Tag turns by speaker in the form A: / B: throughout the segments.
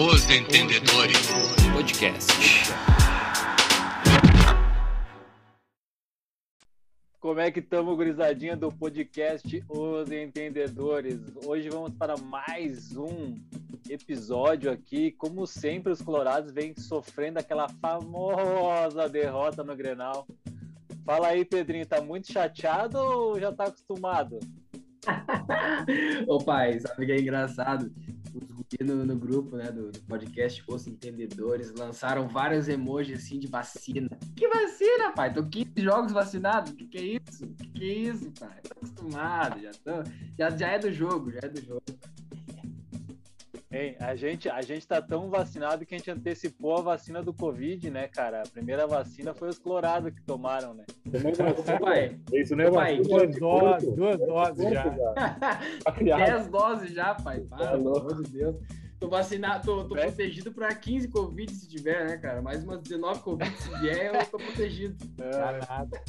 A: Os Entendedores Podcast.
B: Como é que estamos, gurizadinha do podcast Os Entendedores? Hoje vamos para mais um episódio aqui. Como sempre, os colorados vêm sofrendo aquela famosa derrota no Grenal. Fala aí, Pedrinho, tá muito chateado ou já tá acostumado?
C: Ô pai, sabe que é engraçado? Guri no, no grupo né, do, do, podcast Os Entendedores lançaram vários emojis assim de vacina. Que vacina, pai? Tô 15 jogos vacinados? Que que é isso? Que que é isso, pai? Tô acostumado, já, tô, já, já é do jogo, já é do jogo.
B: Hein, a gente, a gente tá tão vacinado que a gente antecipou a vacina do Covid, né, cara? A primeira vacina foi os clorados que tomaram, né?
C: pai,
D: isso não é pai,
E: duas doses, duas doses já.
C: Dez doses já, pai. Para, pelo amor de Deus. Tô vacinado, tô, tô protegido para 15 Covid se tiver, né, cara? Mais umas 19 Covid se vier, eu tô protegido.
B: É. nada.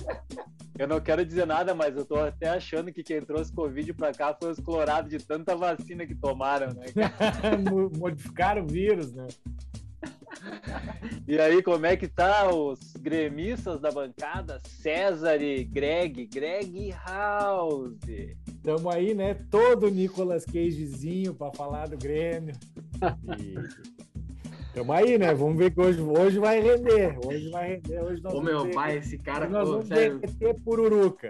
B: Eu não quero dizer nada, mas eu tô até achando que quem trouxe Covid pra cá foi os colorados de tanta vacina que tomaram, né?
E: Modificaram o vírus, né?
B: E aí, como é que tá os gremistas da bancada? César e Greg, Greg House.
E: Tamo aí, né? Todo Nicolas Cagezinho para falar do Grêmio. E... Tamo aí, né? Vamos ver que hoje, hoje vai render. Hoje vai render. Hoje
C: nós Ô, meu pai, esse cara.
E: Hoje nós vamos sério. ter pururuca.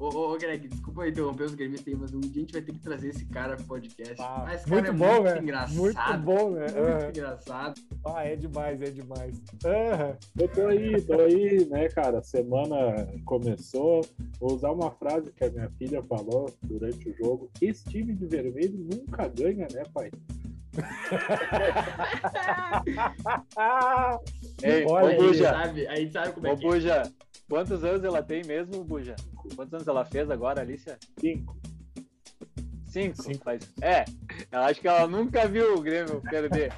C: Ô, ô, Greg, desculpa interromper os gremistas aí, mas um dia a gente vai ter que trazer esse cara pro podcast.
E: Ah,
C: esse
E: muito
C: cara é
E: bom,
C: muito
E: né?
C: engraçado.
E: Muito bom, né?
C: Muito
E: uhum.
C: engraçado.
E: Ah, é demais, é demais. Uhum.
D: Eu tô aí, tô aí, né, cara? Semana começou. Vou usar uma frase que a minha filha falou durante o jogo. Esse time de vermelho nunca ganha, né, pai?
B: Ei,
C: Olha,
B: Buja,
C: sabe, a gente sabe como é que é.
B: Quantos anos ela tem mesmo, Buja? Quantos anos ela fez agora, Alicia?
D: Cinco.
B: Cinco?
E: Cinco.
B: Mas, é, eu acho que ela nunca viu o Grêmio perder.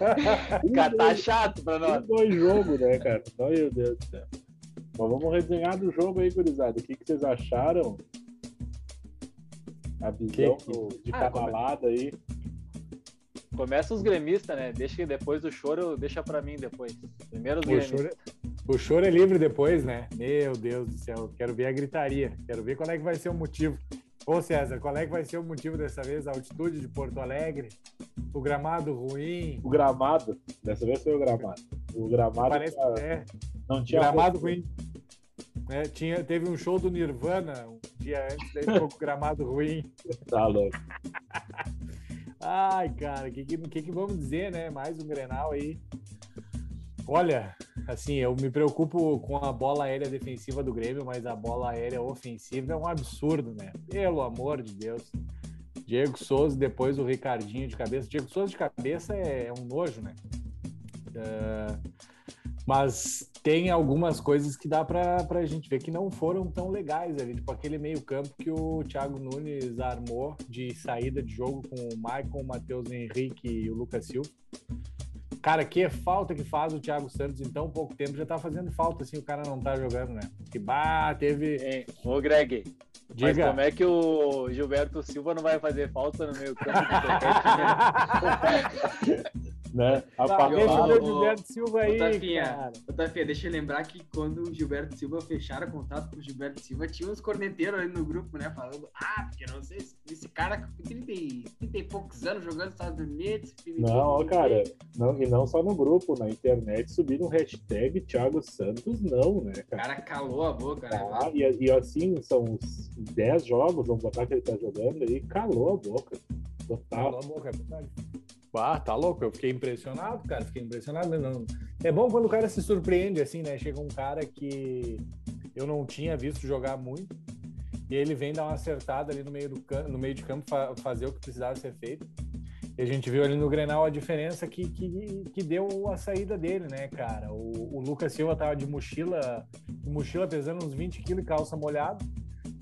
B: Cara, tá chato pra nós.
D: Dois jogos, né, cara? Meu Deus do céu. Mas vamos resenhar do jogo aí, gurizada. O que, que vocês acharam? A visão
E: Que-
D: do- de
B: Ah, é?
D: lado aí.
B: Começa os gremistas, né? Deixa que depois do choro, deixa pra mim depois. Primeiro os
E: O
B: gremistas.
E: choro, o choro é livre depois, né? Meu Deus do céu, quero ver a gritaria. Quero ver qual é que vai ser o motivo. Ô César, qual é que vai ser o motivo dessa vez? A altitude de Porto Alegre? O gramado ruim?
D: O gramado, dessa vez foi o gramado. O gramado
E: Parece
D: tá-
E: que é.
D: não tinha
E: Gramado ruim. É, tinha, teve um show do Nirvana um dia antes, daí ficou com o gramado ruim.
D: Tá louco.
E: Ai, cara, o que, que, que vamos dizer, né? Mais um Grenal aí. Olha, assim, eu me preocupo com a bola aérea defensiva do Grêmio, mas a bola aérea ofensiva é um absurdo, né? Pelo amor de Deus. Diego Souza, depois o Ricardinho de cabeça. Diego Souza de cabeça é, é um nojo, né? É, mas tem algumas coisas que dá pra, pra gente ver que não foram tão legais ali, tipo aquele meio-campo que o Thiago Nunes armou de saída de jogo com o Maicon, o Matheus Henrique e o Lucas Silva. Cara, que falta que faz o Thiago Santos em tão pouco tempo, já tá fazendo falta assim, o cara não tá jogando, né? Que bah, teve.
B: Hein? Ô, Greg, mas
E: Diga.
B: como é que o Gilberto Silva não vai fazer falta no meio campo?
D: Né? A
E: Tá,
C: Ô,
E: o Gilberto Silva aí,
C: Tafinha,
E: cara.
C: ô, Tafinha, deixa eu lembrar que quando o Gilberto Silva fecharam contato com o Gilberto Silva, tinha uns corneteiros ali no grupo, né? Falando, ah, porque não sei se esse cara com 30, e- 30 e poucos anos jogando nos Estados Unidos.
D: Não, ó, cara, não, e não só no grupo, na internet subiram hashtag Thiago Santos, não, né,
C: O
D: cara?
C: cara calou a boca, né?
D: Ah, e, e assim, são uns 10 jogos, vamos botar que ele tá jogando aí, calou a boca. Total.
E: Cala a boca, é verdade. Ah, tá louco, eu fiquei impressionado, cara, fiquei impressionado. Não... É bom quando o cara se surpreende, assim, né? Chega um cara que eu não tinha visto jogar muito, e ele vem dar uma acertada ali no meio, do cam- no meio de campo, fa- fazer o que precisava ser feito. E a gente viu ali no Grenal a diferença que, que, que deu a saída dele, né, cara? O, o Lucas Silva tava de mochila, de mochila pesando uns 20 quilos e calça molhada.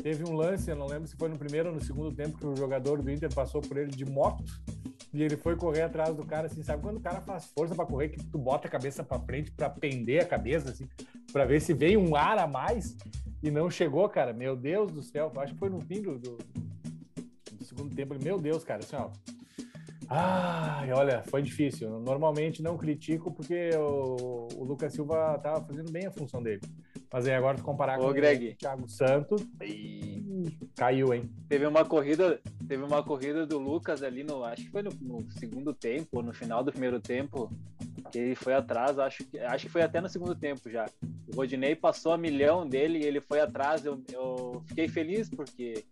E: Teve um lance, eu não lembro se foi no primeiro ou no segundo tempo, que o jogador do Inter passou por ele de moto e ele foi correr atrás do cara, assim, sabe quando o cara faz força pra correr, que tu bota a cabeça pra frente pra pender a cabeça, assim, pra ver se vem um ar a mais e não chegou, cara. Meu Deus do céu, acho que foi no fim do, do, do segundo tempo. Meu Deus, cara, assim, ó. Ah, olha, foi difícil. Normalmente não critico porque o, o Lucas Silva tava fazendo bem a função dele. Mas aí agora tu comparar
B: Ô,
E: com
B: Greg.
E: o Thiago Santos, ih, caiu, hein?
B: Teve uma corrida, teve uma corrida do Lucas ali no, acho que foi no, no segundo tempo, ou no final do primeiro tempo, que ele foi atrás, acho que, acho que foi até no segundo tempo já. O Rodinei passou a milhão dele e ele foi atrás. Eu, eu fiquei feliz porque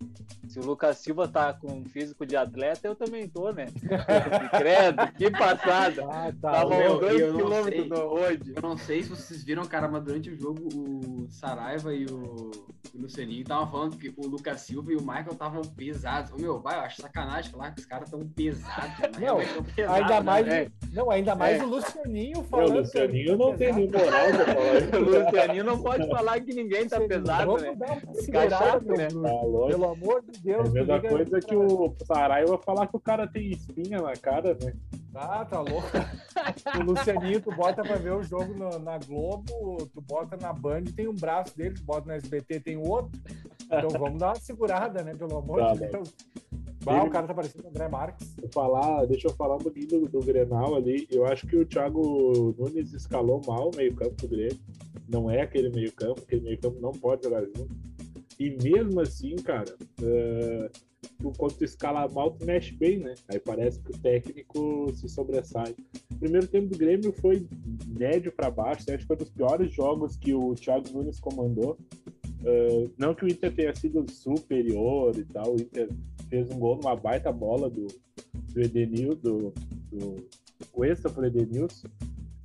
B: se o Lucas Silva tá com um físico de atleta, eu também tô, né? Credo, que passada!
E: Ah, tá.
B: Tava do road.
C: Eu não sei se vocês viram, cara, mas durante o jogo o Saraiva e o, o Lucianinho estavam falando que o Lucas Silva e o Michael estavam pesados. Ô, meu, vai, eu acho sacanagem falar que os caras estão pesados. né?
E: Não,
C: tão pesados,
E: Ainda
C: né,
E: mais,
C: velho?
E: não, ainda mais
B: É.
E: o Lucianinho
D: O
E: falando.
D: Lucianinho não tem nem moral pra falar
B: O. Lucianinho não pode falar que ninguém tá pesado, né?
E: meu
B: né?
D: Tá.
E: Pelo amor de
D: É
E: Deus.
D: a mesma coisa que o Saraiva falar que o cara tem espinha na cara, né?
E: Ah, tá louco. O Lucianinho, tu bota pra ver o jogo na, na Globo, tu bota na Band, tem um braço dele, tu bota na SBT, tem outro. Então vamos dar uma segurada, né? Pelo amor
D: Tá
E: de. Deus. Bah, o cara tá parecendo o André Marques.
D: Vou falar, deixa eu falar um pouquinho do, do Grenal ali. Eu acho que o Thiago Nunes escalou mal o meio-campo do Grêmio. Não é aquele meio-campo, aquele meio-campo não pode jogar junto. E mesmo assim, cara, tu, quando escala mal, tu mexe bem, né? Aí parece que o técnico se sobressai. O primeiro tempo do Grêmio foi médio para baixo, acho que foi um dos piores jogos que o Thiago Nunes comandou. É, não que o Inter tenha sido superior e tal, o Inter fez um gol numa baita bola do, do Edenil, do, do Cuesta pro Edenilson.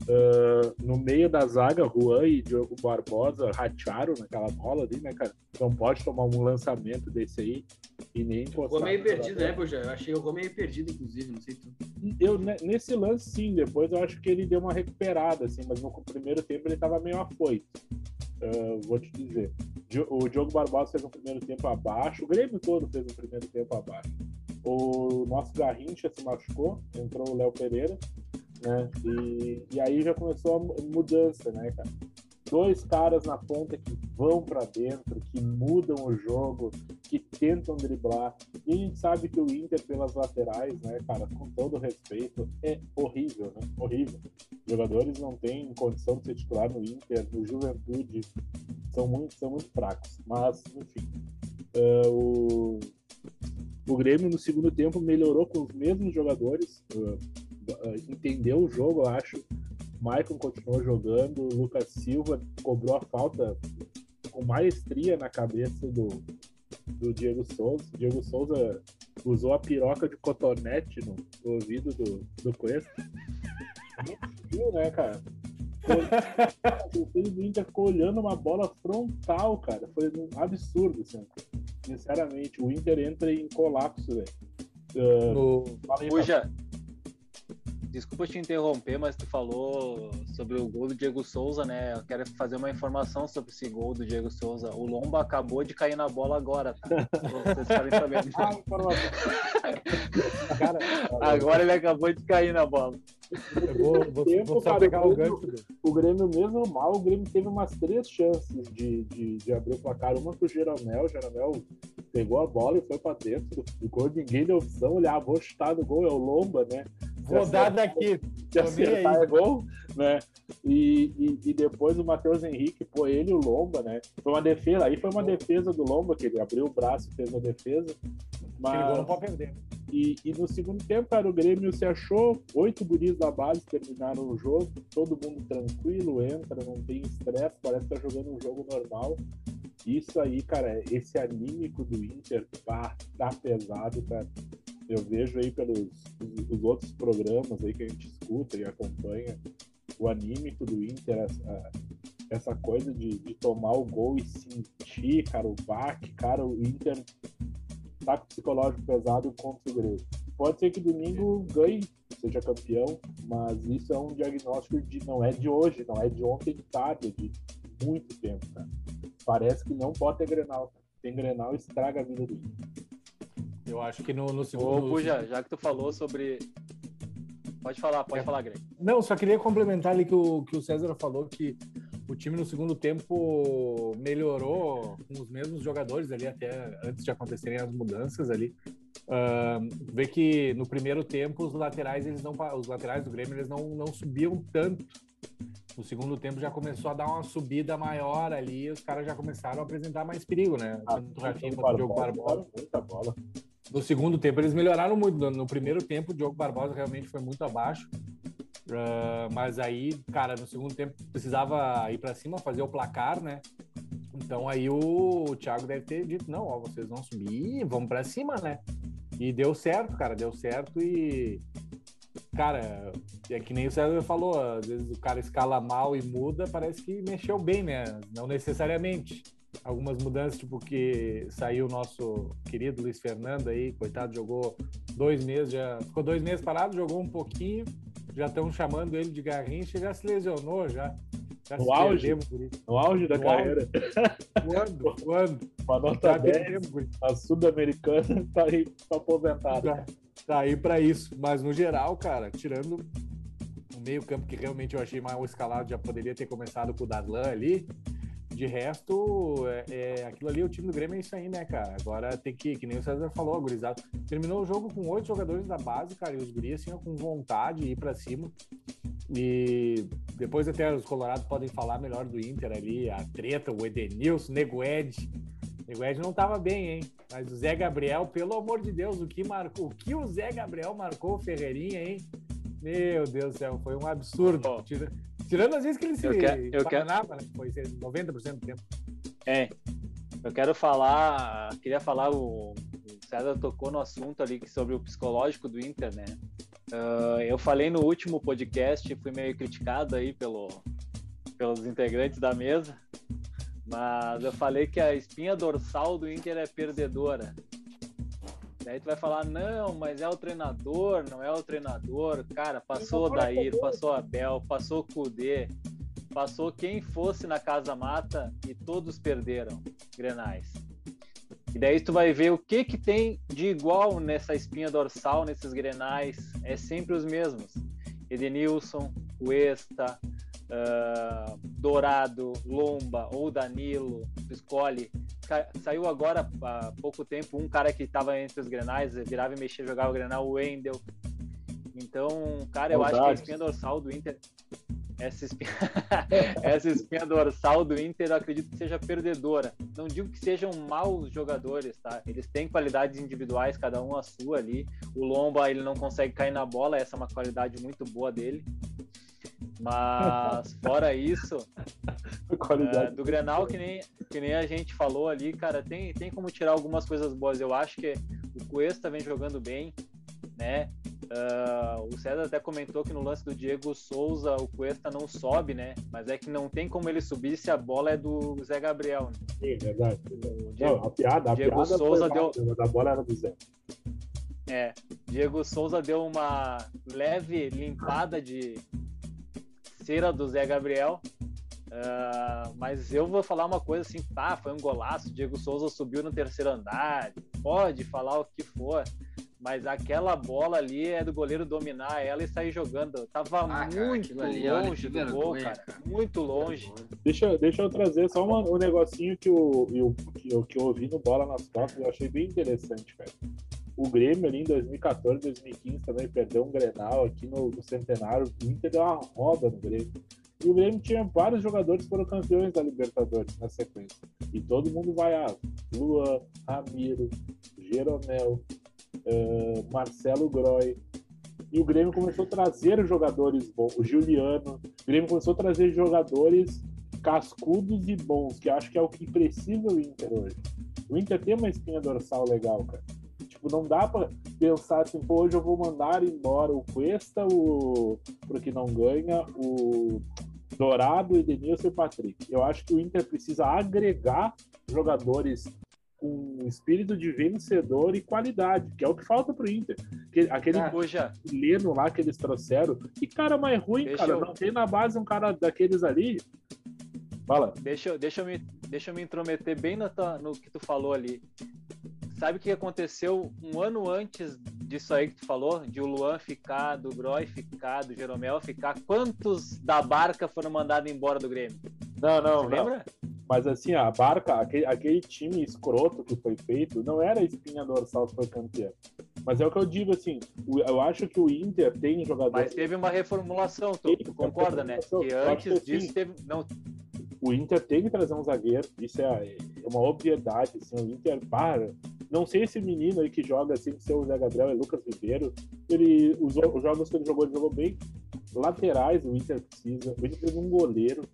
D: Ah, no meio da zaga, Juan e Diogo Barbosa ratearam naquela bola ali, né, cara? Não pode tomar um lançamento desse aí e nem encostar.
C: Ficou meio perdido, né? Eu achei o gol meio perdido, inclusive, não sei tu.
D: Eu, ne- nesse lance, sim, depois eu acho que ele deu uma recuperada, assim, mas no primeiro tempo ele tava meio afoito. Ah, vou te dizer. Di- O Diogo Barbosa fez um primeiro tempo abaixo, o Grêmio todo fez um primeiro tempo abaixo. O nosso Garrincha se machucou, entrou o Léo Pereira, né? E, e aí já começou a mu- mudança, né, cara? Dois caras na ponta que vão pra dentro, que mudam o jogo, que tentam driblar. E a gente sabe que o Inter pelas laterais, né, cara, com todo respeito, é horrível, né? Horrível. Jogadores não têm condição de ser titular no Inter, no Juventude, são muito, são muito fracos. Mas, enfim. eh, o, o Grêmio no segundo tempo melhorou com os mesmos jogadores, eh, entendeu o jogo, eu acho. Maicon continuou jogando, o Lucas Silva cobrou a falta com maestria na cabeça do, do Diego Souza. O Diego Souza usou a piroca de cotonete no, no ouvido do, do Cuesta. Viu, né, cara? Foi- O Inter ficou olhando uma bola frontal, cara. Foi um absurdo, assim. Sinceramente, o Inter entra em colapso, velho. Ah,
E: No...
D: aí,
B: desculpa te interromper, mas tu falou sobre o gol do Diego Souza, né? Eu quero fazer uma informação sobre esse gol do Diego Souza. O Lomba acabou de cair na bola agora, tá? Vocês ficarem sabendo.
D: Ah, informação.
E: Cara,
B: Agora ele acabou de cair na bola.
E: eu vou, vou,
D: Tempo
E: vou só
D: para o
E: pegar o
D: Grêmio.
E: gancho. dele.
D: o Grêmio, mesmo mal, o Grêmio teve umas três chances de, de, de abrir o placar. Uma pro Jeromel, o Jeromel pegou a bola e foi pra dentro do gol. Ninguém deu opção, olhar, ah, vou chutar no gol, é o Lomba, né?
E: Vou dar daqui.
D: Se acertar
E: aí.
D: é gol, né? E, e, e depois o Matheus Henrique, pô, ele e o Lomba, né? Foi uma defesa, aí foi uma defesa do Lomba, que ele abriu o braço e fez a defesa.
E: Aquele gol não
D: Mas,
E: pode perder.
D: e, e no segundo tempo, cara, o Grêmio se achou, oito guris da base terminaram o jogo, todo mundo tranquilo, entra, não tem estresse, parece que tá jogando um jogo normal. Isso aí, cara, esse anímico do Inter, pá, tá pesado, cara. Eu vejo aí pelos os, os outros programas aí que a gente escuta e acompanha, o anímico do Inter, essa, essa coisa de, de tomar o gol e sentir, cara, o baque, cara, o Inter tá com psicológico pesado contra o Grêmio. Pode ser que domingo ganhe, seja campeão, mas isso é um diagnóstico de não é de hoje, não é de ontem de tarde, é de muito tempo, cara. Parece que não pode ter Grenal. Tem Grenal estraga a vida do Inter.
E: Eu acho que no, no
B: Ô,
E: segundo.
B: Puja, já que tu falou sobre. Pode falar, pode
E: É.
B: falar, Greg.
E: Não, só queria complementar ali que o, que o César falou que o time no segundo tempo melhorou com os mesmos jogadores ali, até antes de acontecerem as mudanças ali. Uh, vê que no primeiro tempo os laterais eles não os laterais do Grêmio eles não, não subiam tanto no segundo tempo já começou a dar uma subida maior ali, os caras já começaram a apresentar mais perigo, né?
D: Ah,
E: Tanto o Rafinha quanto o Diogo Barbosa.
D: Muita bola.
E: No segundo tempo eles melhoraram muito. No, primeiro tempo o Diogo Barbosa realmente foi muito abaixo. Uh, mas aí, cara, no segundo tempo precisava ir para cima, fazer o placar, né? Então aí o, o Thiago deve ter dito: não, ó, vocês vão subir, vamos para cima, né? E deu certo, cara, deu certo e cara, é que nem o César falou, às vezes o cara escala mal e muda, parece que mexeu bem, né? Não necessariamente. Algumas mudanças, tipo que saiu o nosso querido Luiz Fernando aí, coitado, jogou dois meses, já ficou dois meses parado, jogou um pouquinho, já estão chamando ele de garrincha, já se lesionou, já. já
D: no, auge, no auge da no carreira.
E: Auge. Quando? Quando?
D: Uma nota 10, a Sul-Americana tá aí aposentada.
E: Já tá aí para isso. Mas no geral, cara, tirando o meio-campo que realmente eu achei mal escalado, já poderia ter começado com o Darlan ali. De resto, é, é, aquilo ali, o time do Grêmio é isso aí, né, cara? Agora tem que, que nem o César falou, gurizado. Terminou o jogo com oito jogadores da base, cara, e os guris, assim, com vontade de ir pra cima. E depois até os colorados podem falar melhor do Inter ali, a treta, o Edenilson, o Nego Ed, o Ed não estava bem, hein? Mas o Zé Gabriel, pelo amor de Deus, o que marcou, o que o Zé Gabriel marcou o Ferreirinha, hein? Meu Deus do céu, foi um absurdo. Oh. Tirando as vezes que ele se
B: eu quero, eu quero... né?
E: Foi 90% do tempo.
B: É. Eu quero falar, queria falar, o, César tocou no assunto ali sobre o psicológico do Inter, né? Uh, eu falei no último podcast, fui meio criticado aí pelo, pelos integrantes da mesa, mas eu falei que a espinha dorsal do Inter é perdedora. Daí tu vai falar, não, mas é o treinador, não é o treinador. Cara, passou o Dair, passou o Abel, passou o Kudê, passou quem fosse na Casa Mata e todos perderam Grenais. E daí tu vai ver o que que tem de igual nessa espinha dorsal, nesses Grenais. É sempre os mesmos. Edenilson, Cuesta, uh, Dourado, Lomba ou Danilo, tu escolhe. Saiu agora há pouco tempo um cara que estava entre os grenais, virava e mexia, jogava o grenal, o Wendel. Então, cara, eu acho que a espinha dorsal do Inter. Essa espinha, essa espinha dorsal do Inter, eu acredito que seja perdedora. Não digo que sejam maus jogadores, tá? Eles têm qualidades individuais, cada um a sua ali. O Lomba, ele não consegue cair na bola, essa é uma qualidade muito boa dele. Mas fora isso, é, do Grenal, que nem, que nem a gente falou ali, cara, tem, tem como tirar algumas coisas boas. Eu acho que o Cuesta vem jogando bem, né? Uh, o César até comentou que no lance do Diego Souza o Cuesta não sobe, né? Mas é que não tem como ele subir se a bola é do Zé Gabriel. Né?
D: Sim, verdade. Diego, não, a piada, a
B: Diego
D: piada
B: Souza deu.
D: a bola era do Zé.
B: É, Diego Souza deu uma leve limpada de, cera do Zé Gabriel. Uh, mas eu vou falar uma coisa assim, tá, foi um golaço, Diego Souza subiu no terceiro andar, pode falar o que for, mas aquela bola ali é do goleiro dominar ela e sair jogando. Tava ah, muito ali, longe do vergonha, gol, cara. cara. Muito longe.
D: Deixa, deixa eu trazer só uma, um negocinho que eu, eu, que, eu, que eu ouvi no Bola nas Costas, eu achei bem interessante, cara. O Grêmio ali em 2014, 2015 também perdeu um Grenal aqui no, no Centenário. O Inter deu uma roda no Grêmio. E o Grêmio tinha vários jogadores que foram campeões da Libertadores na sequência. E todo mundo vai a Luan, Ramiro, Jeromel, uh, Marcelo Groy. E o Grêmio começou a trazer jogadores bons. O Juliano. O Grêmio começou a trazer jogadores cascudos e bons, que acho que é o que precisa o Inter hoje. O Inter tem uma espinha dorsal legal, cara. Tipo, não dá para pensar assim, pô, hoje eu vou mandar embora o Cuesta, o porque não ganha, o Dourado, o Edenilson e o Patrick. Eu acho que o Inter precisa agregar jogadores com espírito de vencedor e qualidade, que é o que falta pro Inter. Aquele
B: ah,
D: Leno lá que eles trouxeram, que cara mais ruim, deixa cara. Eu... Não tem na base um cara daqueles ali. Fala.
B: Deixa, deixa, eu, me, deixa eu me intrometer bem no, no que tu falou ali. Sabe o que aconteceu um ano antes disso aí que tu falou? De o Luan ficar, do Groy ficar, do Jeromel ficar. Quantos da barca foram mandados embora do Grêmio?
D: Não, não,
B: Você lembra?
D: Mas assim, a Barca, aquele, aquele time escroto que foi feito, não era a espinha dorsal que foi campeão. Mas é o que eu digo, assim, eu acho que o Inter tem jogador.
B: Mas teve uma reformulação, tu, tu concorda, né? Que antes
D: que
B: disso
D: sim.
B: teve. Não,
D: o Inter tem que trazer um zagueiro, isso é, é uma obviedade, assim, o Inter para. Não sei esse menino aí que joga assim, que ser o Zé Gabriel é Lucas Ribeiro, ele, os, os jogos que ele jogou, ele jogou bem. Laterais o Inter precisa, o Inter precisa de um goleiro,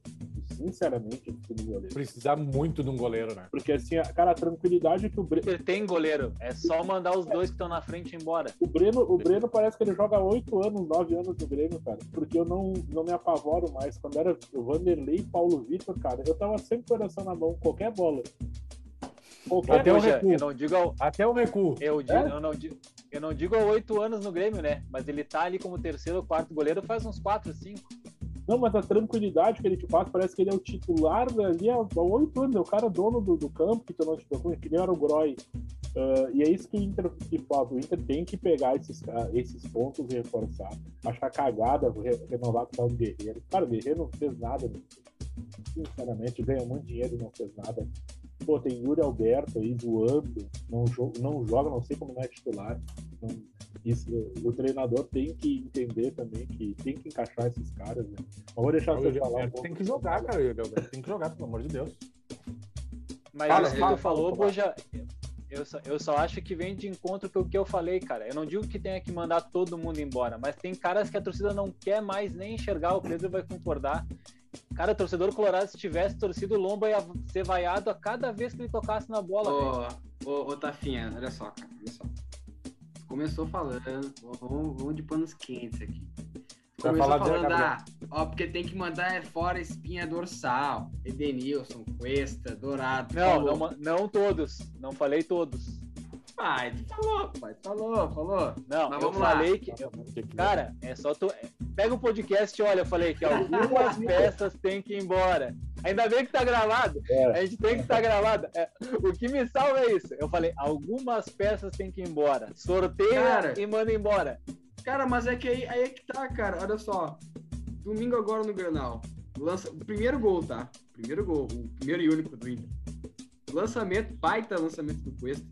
D: sinceramente, precisa de um goleiro.
E: Precisar muito de um goleiro, né?
D: Porque assim, a- cara, a tranquilidade que o Breno.
B: Ele tem goleiro. É só mandar os dois que estão na frente embora.
D: O Breno, o Breno parece que ele joga há oito anos, nove anos no Grêmio, cara. Porque eu não, não me apavoro mais. Quando era o Vanderlei e Paulo Vitor, cara, eu tava sempre com o coração na mão, qualquer bola. Qualquer
E: Até o
B: Poxa,
E: recuo.
B: eu não digo ao,
E: Até o recuo.
B: eu digo,
D: É?
B: eu não digo, eu não digo há oito anos no Grêmio, né? Mas ele tá ali como terceiro ou quarto goleiro faz uns quatro, cinco.
D: Não, mas a tranquilidade que ele te passa, parece que ele é o titular ali há oito anos, é o cara dono do, do campo, que tu não te preocupa, que nem era o Groy. Ah, e é isso que o Inter que falta. O Inter tem que pegar esses, esses pontos e reforçar. Achar cagada re- renovar com o tal Guerreiro. Cara, o Guerreiro não fez nada. né? Sinceramente, ganha muito dinheiro e não fez nada. Pô, tem Yuri Alberto aí zoando, não, jo não joga, não sei como não é titular. Não- isso, o treinador tem que entender também que tem que encaixar esses caras, né? Mas vou deixar você falar um pouco.
E: tem que jogar, cara. o Yuri Alberto Tem que jogar, pelo amor de Deus.
B: Mas
E: Fala,
B: isso que
E: fala,
B: tu falou,
E: fala.
B: Boja, eu só, eu só acho que vem de encontro com o que eu falei, cara. Eu não digo que tenha que mandar todo mundo embora, mas tem caras que a torcida não quer mais nem enxergar, o Pedro vai concordar. Cara, o torcedor colorado, se tivesse torcido, o Lomba ia ser vaiado a cada vez que ele tocasse na bola.
C: Ô, ô, ô, Tafinha, olha só, cara, olha só. Começou falando, vamos, vamos de panos quentes aqui. Começou
E: falar
C: falando, ah, ó, porque tem que mandar é fora espinha dorsal, Edenilson, Cuesta, Dourado.
B: Não, não, não todos. Não falei todos.
C: Pai, tu falou, pai, tu falou, falou.
B: Não,
C: Mas
B: eu
C: vamos lá.
B: falei que. eu- Cara, é só tu. Pega o podcast e olha, eu falei que algumas peças têm que ir embora. Ainda bem que tá gravado.
D: É.
B: A gente tem que estar gravado. É, o que me salva é isso. Eu falei, algumas peças têm que ir embora. Sorteia
C: Cara.
B: e manda embora.
C: Cara, mas é que aí, aí é que tá, cara. Olha só. Domingo agora no Granal. Lança, o primeiro gol, tá? Primeiro gol. O primeiro e único do Inter. Lançamento, baita lançamento do Cuesta.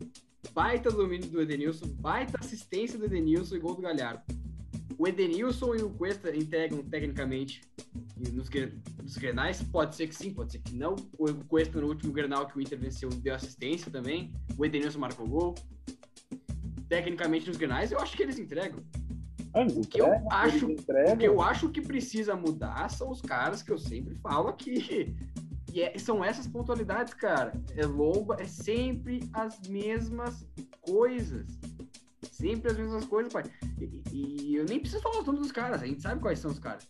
C: Baita domínio do Edenilson. Baita assistência do Edenilson e gol do Galhardo. O Edenilson e o Cuesta entregam tecnicamente nos, nos Grenais. Pode ser que sim, pode ser que não. O Cuesta no último Grenal que o Inter venceu deu assistência também. O Edenilson marcou gol. Tecnicamente nos Grenais, eu acho que eles entregam.
D: Ah, eles
C: O que eu
D: entregam,
C: acho-
D: eles entregam.
C: O que eu acho que precisa mudar são os caras que eu sempre falo aqui. É- são essas pontualidades, cara. É lomba, é sempre as mesmas coisas. Sempre as mesmas coisas, pai. E, e eu nem preciso falar o nome dos caras, a gente sabe quais são os caras.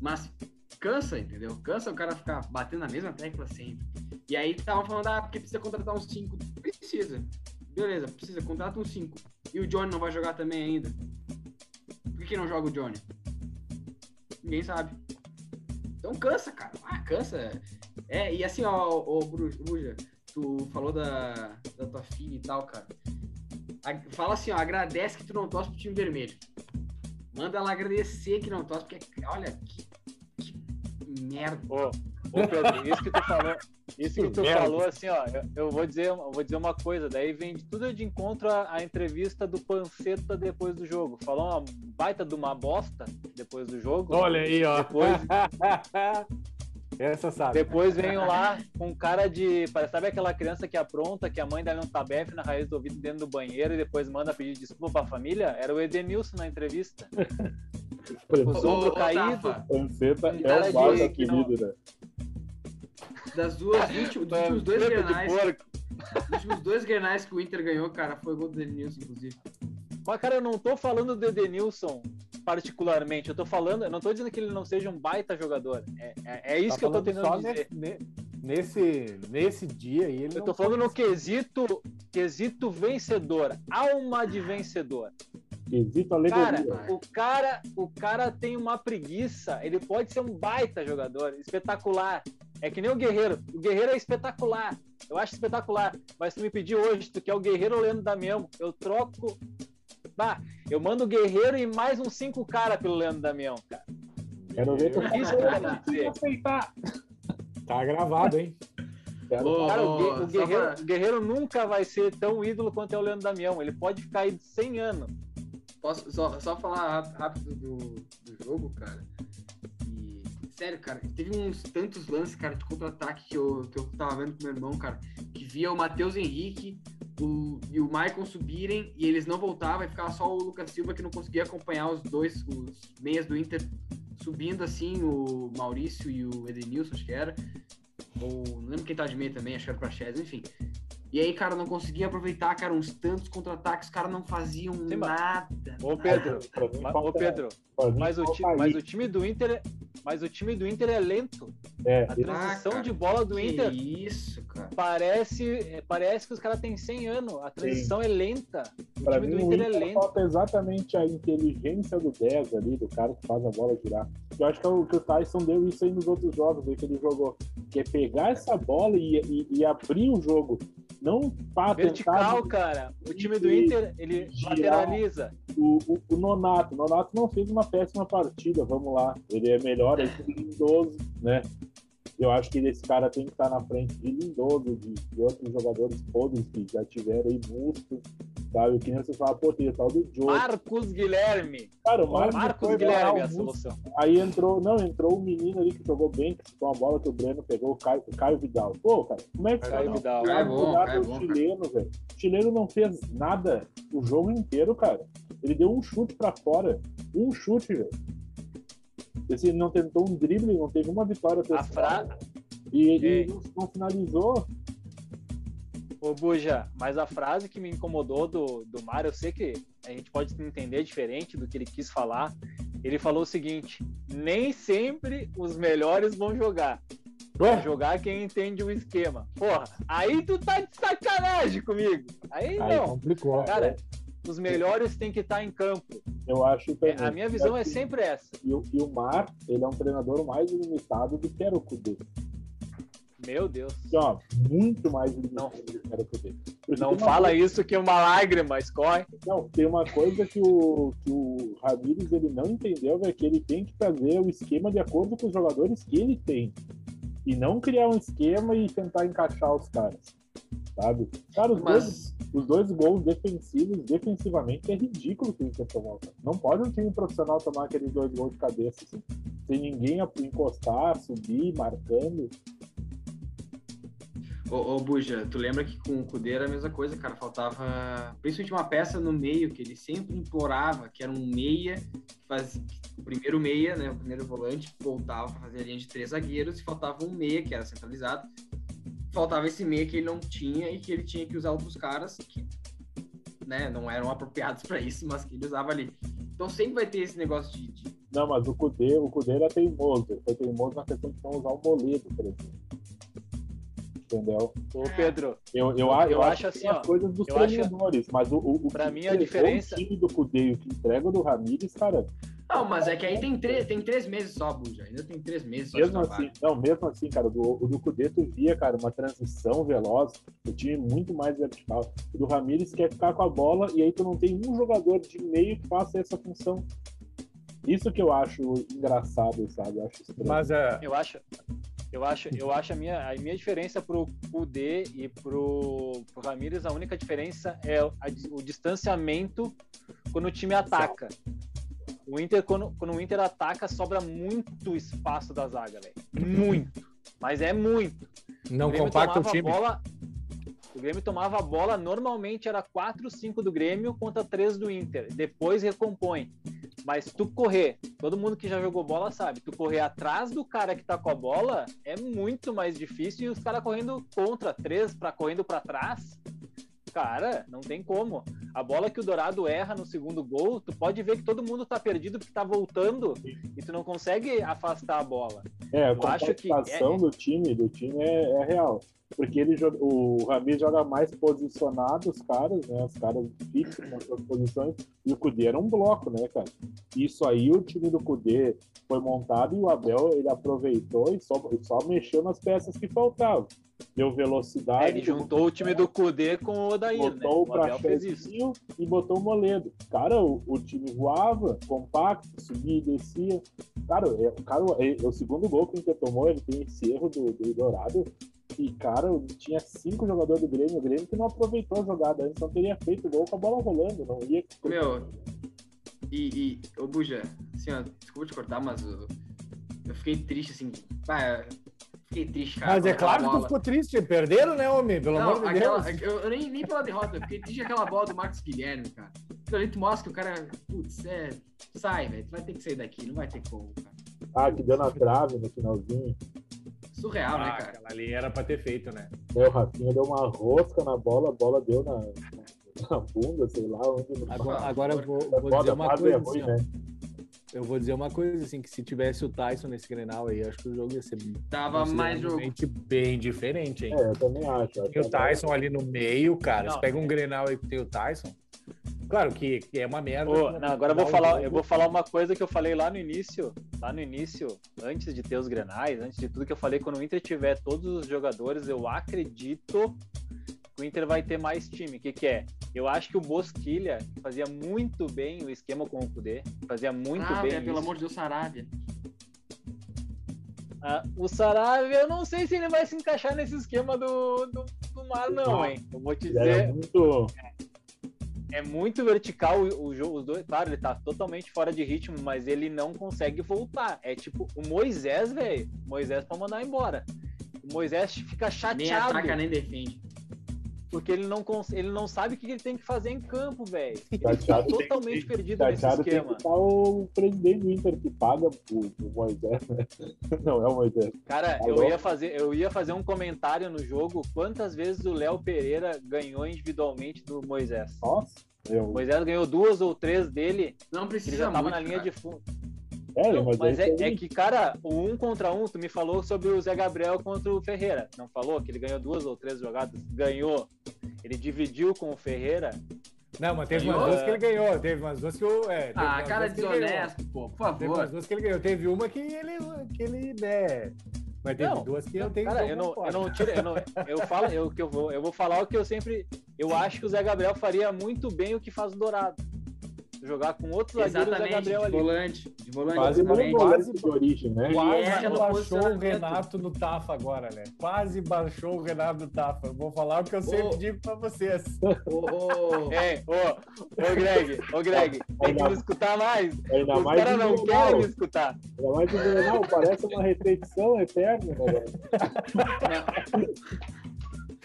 C: Mas cansa, entendeu? Cansa o cara ficar batendo na mesma tecla sempre. E aí estavam falando, ah, porque precisa contratar uns 5. Precisa. Beleza, precisa, contrata uns 5. E o Johnny não vai jogar também ainda. Por que não joga o Johnny? Ninguém sabe. Então cansa, cara. Ah, cansa. É, e assim, ó, ô, Bru- Bruja, tu falou da, da tua filha e tal, cara. A- Fala assim, ó, agradece que tu não torce pro time vermelho. Manda ela agradecer que não torce, porque, olha, que, que merda.
B: Ô, ô Pedro, isso que tu falou. Isso que tu
E: Merda.
B: falou, assim, ó, eu, eu vou dizer, eu vou dizer uma coisa, daí vem de tudo de encontro à, à entrevista do Panceta depois do jogo. Falou uma baita de uma bosta depois do jogo.
E: Olha aí, ó.
B: Depois,
E: Essa sabe.
B: Depois venham lá com cara de. Sabe aquela criança que apronta, que a mãe dá um tabefe na raiz do ouvido dentro do banheiro e depois manda pedir desculpa pra família? Era o Edenilson na entrevista. Os ombros caídos. Um
D: é o mais
B: não-
D: apelido, né?
C: Das duas, dos últimos, dos últimos dois grenais, dos últimos dois grenais que o Inter ganhou, cara, foi gol do Edenilson, inclusive.
B: Mas, cara, eu não tô falando do Edenilson particularmente. Eu tô falando, eu não tô dizendo que ele não seja um baita jogador. É, é, é isso
E: Tá
B: que eu tô tentando dizer.
E: ne- ne- Nesse, nesse dia aí, ele
B: Eu
E: não
B: tô falando no quesito, quesito vencedor, alma de vencedor.
D: Quesito
B: Cara, o cara, o cara tem uma preguiça. Ele pode ser um baita jogador, espetacular. É que nem o Guerreiro. O Guerreiro é espetacular. Eu acho espetacular. Mas tu me pedir hoje, tu quer o Guerreiro ou o Leandro Damião? Eu troco. Bah, eu mando o Guerreiro e mais uns cinco caras pelo Leandro Damião, cara.
D: Quero ver tu
B: Isso que eu dizer.
D: aceitar.
E: Tá gravado, hein?
C: Ô,
B: Cara, o, o Guerreiro,
C: pra-
B: o Guerreiro nunca vai ser tão ídolo quanto é o Leandro Damião. Ele pode ficar aí de 100 anos.
C: Posso só, só falar ráp- rápido do, do jogo, cara? E, sério, cara, teve uns tantos lances, cara, de contra-ataque que eu, que eu tava vendo com meu irmão, cara, que via o Matheus Henrique o, e o Maicon subirem e eles não voltavam e ficava só o Lucas Silva que não conseguia acompanhar os dois, os meias do Inter subindo assim, o Maurício e o Edenilson, acho que era. Ou não lembro quem tá de meia também, acho que era o Praxedes, enfim. E aí, cara, não conseguia aproveitar, cara, uns tantos contra-ataques, os caras não faziam
B: Sim,
C: nada.
B: Ô, Pedro,
D: falta-
B: ô, Pedro, mas o, ti- mas o time do Inter, é- mas o time do Inter é lento.
D: É,
B: A transição
C: cara,
B: de bola do
C: Que
B: Inter
C: isso, cara.
B: parece, é, parece que os caras têm 100 anos. A transição é lenta. O
D: Pra
B: time
D: mim,
B: do
D: o
B: Inter é
D: Inter
B: lento.
D: falta exatamente a inteligência do 10 ali, do cara que faz a bola girar. Eu acho que, é o, que o Tyson deu isso aí nos outros jogos aí que ele jogou. Que é pegar essa bola e, e- e abrir o jogo. Não para
B: Vertical, cara. O time do Inter, ele lateraliza.
D: O, o, o Nonato. O Nonato não fez uma péssima partida, vamos lá. Ele é melhor aí que o Lindoso, né? Eu acho que esse cara tem que estar na frente de Lindoso, de, de outros jogadores podres que já tiveram aí músculo, sabe? Que nem você fala, pô, tem o tal do Joe.
B: Marcos Guilherme.
D: Cara, o Marcos
B: Marcos Guilherme é a solução.
D: Aí entrou, não, entrou um menino ali que jogou bem, que com a bola que o Breno pegou, o Caio, o Caio Vidal. Pô, cara, como é que você
B: Caio
D: não
B: Vidal.
C: Caio é bom, é bom,
D: chileno, velho? O chileno não fez nada o jogo inteiro, cara. Ele deu um chute pra fora. Um chute, velho. Esse ele não tentou um drible, não teve uma vitória
B: A fra...
D: E, e não, não finalizou.
B: Ô, Buja, mas a frase que me incomodou do, do Mário, eu sei que a gente pode entender diferente do que ele quis falar. Ele falou o seguinte: nem sempre os melhores vão jogar.
E: Ué?
B: jogar quem entende o esquema. Porra, aí tu tá de sacanagem comigo. Aí
E: Aí
B: não.
E: complicou.
B: Cara, os melhores têm que estar em campo.
D: Eu acho
B: É,
D: também.
B: A minha visão é
D: Assim,
B: sempre essa.
D: E, o- e o Mar, ele é um treinador mais limitado do que era o Kudê.
B: Meu Deus.
D: Assim, ó, muito mais
B: Não. Não fala isso que uma lágrima escorre.
D: Não, tem uma coisa que o, que o Ramires ele não entendeu, é que ele tem que fazer o esquema de acordo com os jogadores que ele tem. E não criar um esquema e tentar encaixar os caras. Sabe? Cara, os, dois,
C: Mas,
D: os dois gols defensivos, defensivamente, é ridículo que o Inter tomou. cara. Não pode um time profissional tomar aqueles dois gols de cabeça, assim, sem ninguém encostar, subir, marcando.
C: Ô, ô Buja, tu lembra que com o Cudê era a mesma coisa, cara? Faltava principalmente uma peça no meio que ele sempre implorava, que era um meia, que faz, o primeiro meia, né? O primeiro volante voltava para fazer a linha de três zagueiros e faltava um meia, que era centralizado. Faltava esse meia que ele não tinha e que ele tinha que usar outros caras que né, não eram apropriados para isso, mas que ele usava ali. Então sempre vai ter esse negócio de,
D: Não, mas o Cudê, o Cudê era teimoso. Ele foi teimoso na questão de não usar o moledo, por exemplo. Entendeu?
B: Ô, Pedro,
D: Eu, eu, a-
B: Eu
D: eu
B: acho
D: acho
B: assim,
D: assim,
B: ó,
D: as coisas dos
B: eu acho-
D: treinadores, mas o, o, o
B: Pra
D: que
B: mim, a diferença-
D: O time do Cudê e o que entrega o do Ramires, cara,
C: Não, mas é que aí tem, tre- tem três meses só, Buja. Ainda tem três meses
D: mesmo assim, não, mesmo assim, cara, o do, o do Cudê tu via, cara, uma transição veloz, o time muito mais vertical. O do Ramires quer ficar com a bola e aí tu não tem um jogador de meio que faça essa função. Isso que eu acho engraçado, sabe? Eu acho estranho.
E: Mas é,
B: eu acho. Eu acho, eu acho a minha, a minha diferença pro Kudê e pro, pro Ramires, a única diferença é a- o distanciamento quando o time ataca. O Inter, quando, quando o Inter ataca, sobra muito espaço da zaga, velho. Muito. Mas é muito.
E: não
B: o
E: compacta o
B: tomava
E: time.
B: a bola. O Grêmio tomava a bola, normalmente era 4, 5 do Grêmio contra 3 do Inter. Depois recompõe. Mas tu correr, todo mundo que já jogou bola sabe, tu correr atrás do cara que tá com a bola é muito mais difícil e os caras correndo contra, três para correndo para trás. Cara, não tem como. A bola que o Dourado erra no segundo gol, tu pode ver que todo mundo tá perdido porque tá voltando e tu não consegue afastar a bola.
D: É, a
B: Eu acho que
D: compactação
B: é-
D: do time, do time é, é real. Porque ele joga- o Ramires joga mais posicionado os caras, né? Os caras fixos nas suas posições. E o Cudê era um bloco, né, cara? Isso aí o time do Cudê foi montado e o Abel ele aproveitou e só, só mexeu nas peças que faltavam. Deu velocidade.
B: É, ele juntou o time do Kudê com o Odair, né?
D: botou
B: O
D: o
B: Abel fez isso.
D: E botou o Moledo. Cara, o, o time voava, compacto, subia e descia. Cara, é, o cara, é, o segundo gol que o Inter tomou, ele tem esse erro do, do Dourado. E, cara, tinha cinco jogadores do Grêmio. O Grêmio que não aproveitou a jogada antes, não teria feito gol com a bola rolando. Não ia.
C: Meu, e, e ô Buja, assim, ó, desculpa te cortar, mas eu, eu fiquei triste, assim. Pá, fiquei triste, cara.
E: Mas é claro que tu ficou triste. Perderam, né, homem? Pelo
C: Não,
E: amor de
C: aquela,
E: Deus.
C: eu, eu nem, nem pela derrota, eu fiquei triste aquela bola do Marcos Guilherme, cara. Ali tu mostra que o cara, putz, é, sai, velho, tu vai ter que sair daqui, não vai ter como, cara.
D: Ah, que deu na trave no finalzinho.
C: Surreal, né,
E: Ah,
C: cara?
E: aquela ali era pra ter feito, né?
D: Aí o Rafinha deu uma rosca na bola, a bola deu na, na bunda, sei lá onde.
E: Agora, agora eu vou,
D: É
E: vou dizer uma
D: quase
E: coisa.
D: é ruim,
E: assim,
D: né?
E: Eu vou dizer uma coisa, assim, que se tivesse o Tyson nesse Grenal aí, acho que o jogo ia ser
C: Tava mais jogo.
E: bem diferente, hein?
D: É, eu também acho.
E: Tem o Tyson ali no meio, cara.
B: Não,
E: Você pega um Grenal aí que tem o Tyson. Claro que, que é uma merda.
B: Ô, não, agora eu vou falar, eu vou falar uma coisa que eu falei lá no início, lá no início, antes de ter os grenais, antes de tudo que eu falei, quando o Inter tiver todos os jogadores, eu acredito o Inter vai ter mais time. O que, que é? Eu acho que o Bosquilha fazia muito bem o esquema com o Kudê, fazia muito
C: ah,
B: bem.
C: pelo
B: isso.
C: amor de Deus, Saravia.
B: Ah, o Saravia, eu não sei se ele vai se encaixar nesse esquema do, do, do Mar, não, hein? Eu vou te
D: Ele era
B: dizer,
D: muito.
B: é muito vertical o, o jogo, os dois. Claro, ele tá totalmente fora de ritmo, mas ele não consegue voltar. É tipo o Moisés, velho. Moisés pra mandar embora. O Moisés fica
C: Nem
B: chateado
C: ataca, nem defende.
B: Porque ele não, cons- ele não sabe o que ele tem que fazer em campo, velho. Ele tá totalmente
D: que-
B: perdido nesse
D: Chateado tem que
B: esquema.
D: estar o presidente do Inter que paga o, o Moisés, né? Não, é o Moisés.
B: Cara, eu ia, fazer, eu ia fazer um comentário no jogo. Quantas vezes o Léo Pereira ganhou individualmente do Moisés?
D: Nossa, eu.
B: O Moisés ganhou duas ou três dele,
C: Não
B: ele
C: precisa
B: já tava
C: muito,
B: na linha
C: cara.
B: de fundo.
D: É,
B: Não,
D: mas,
B: mas é,
D: aí-
B: é que, cara, o um contra um, tu me falou sobre o Zé Gabriel contra o Ferreira. Não falou que ele ganhou duas ou três jogadas? Ganhou. Ele dividiu com o Ferreira.
E: Não, mas teve
C: Ganhou?
E: umas duas que ele ganhou. Teve umas duas que eu. É, teve
C: Ah,
E: umas
C: cara
E: duas que ele ganhou.
C: desonesto, pô, por
E: Teve
C: favor.
E: umas duas que ele ganhou. Teve uma que ele. Que ele né, mas teve
B: Não,
E: duas que eu tenho
B: Cara, eu não, eu não tiro, eu não, eu falo, eu que eu vou, eu vou falar o que eu sempre, eu acho que o Zé Gabriel faria muito bem o que faz o Dourado. Jogar com outro zagueiro o Zé
C: Exatamente,
B: Gabriel
C: de
B: ali.
C: volante. De volante,
E: Quase
D: é
C: exatamente.
E: Quase-
D: de origem, né?
E: Quase
C: no
E: baixou o. Renato no Tafa agora, né? Quase baixou o Renato no Tafa. Vou falar o que eu sempre
C: Ô.
E: digo pra vocês.
C: Ô, ô,
B: É, ô, ô Greg, ô Greg, tem que me escutar mais.
D: Ainda
B: Os caras não querem me escutar.
D: Ainda mais de Grenal, parece uma repetição eterna?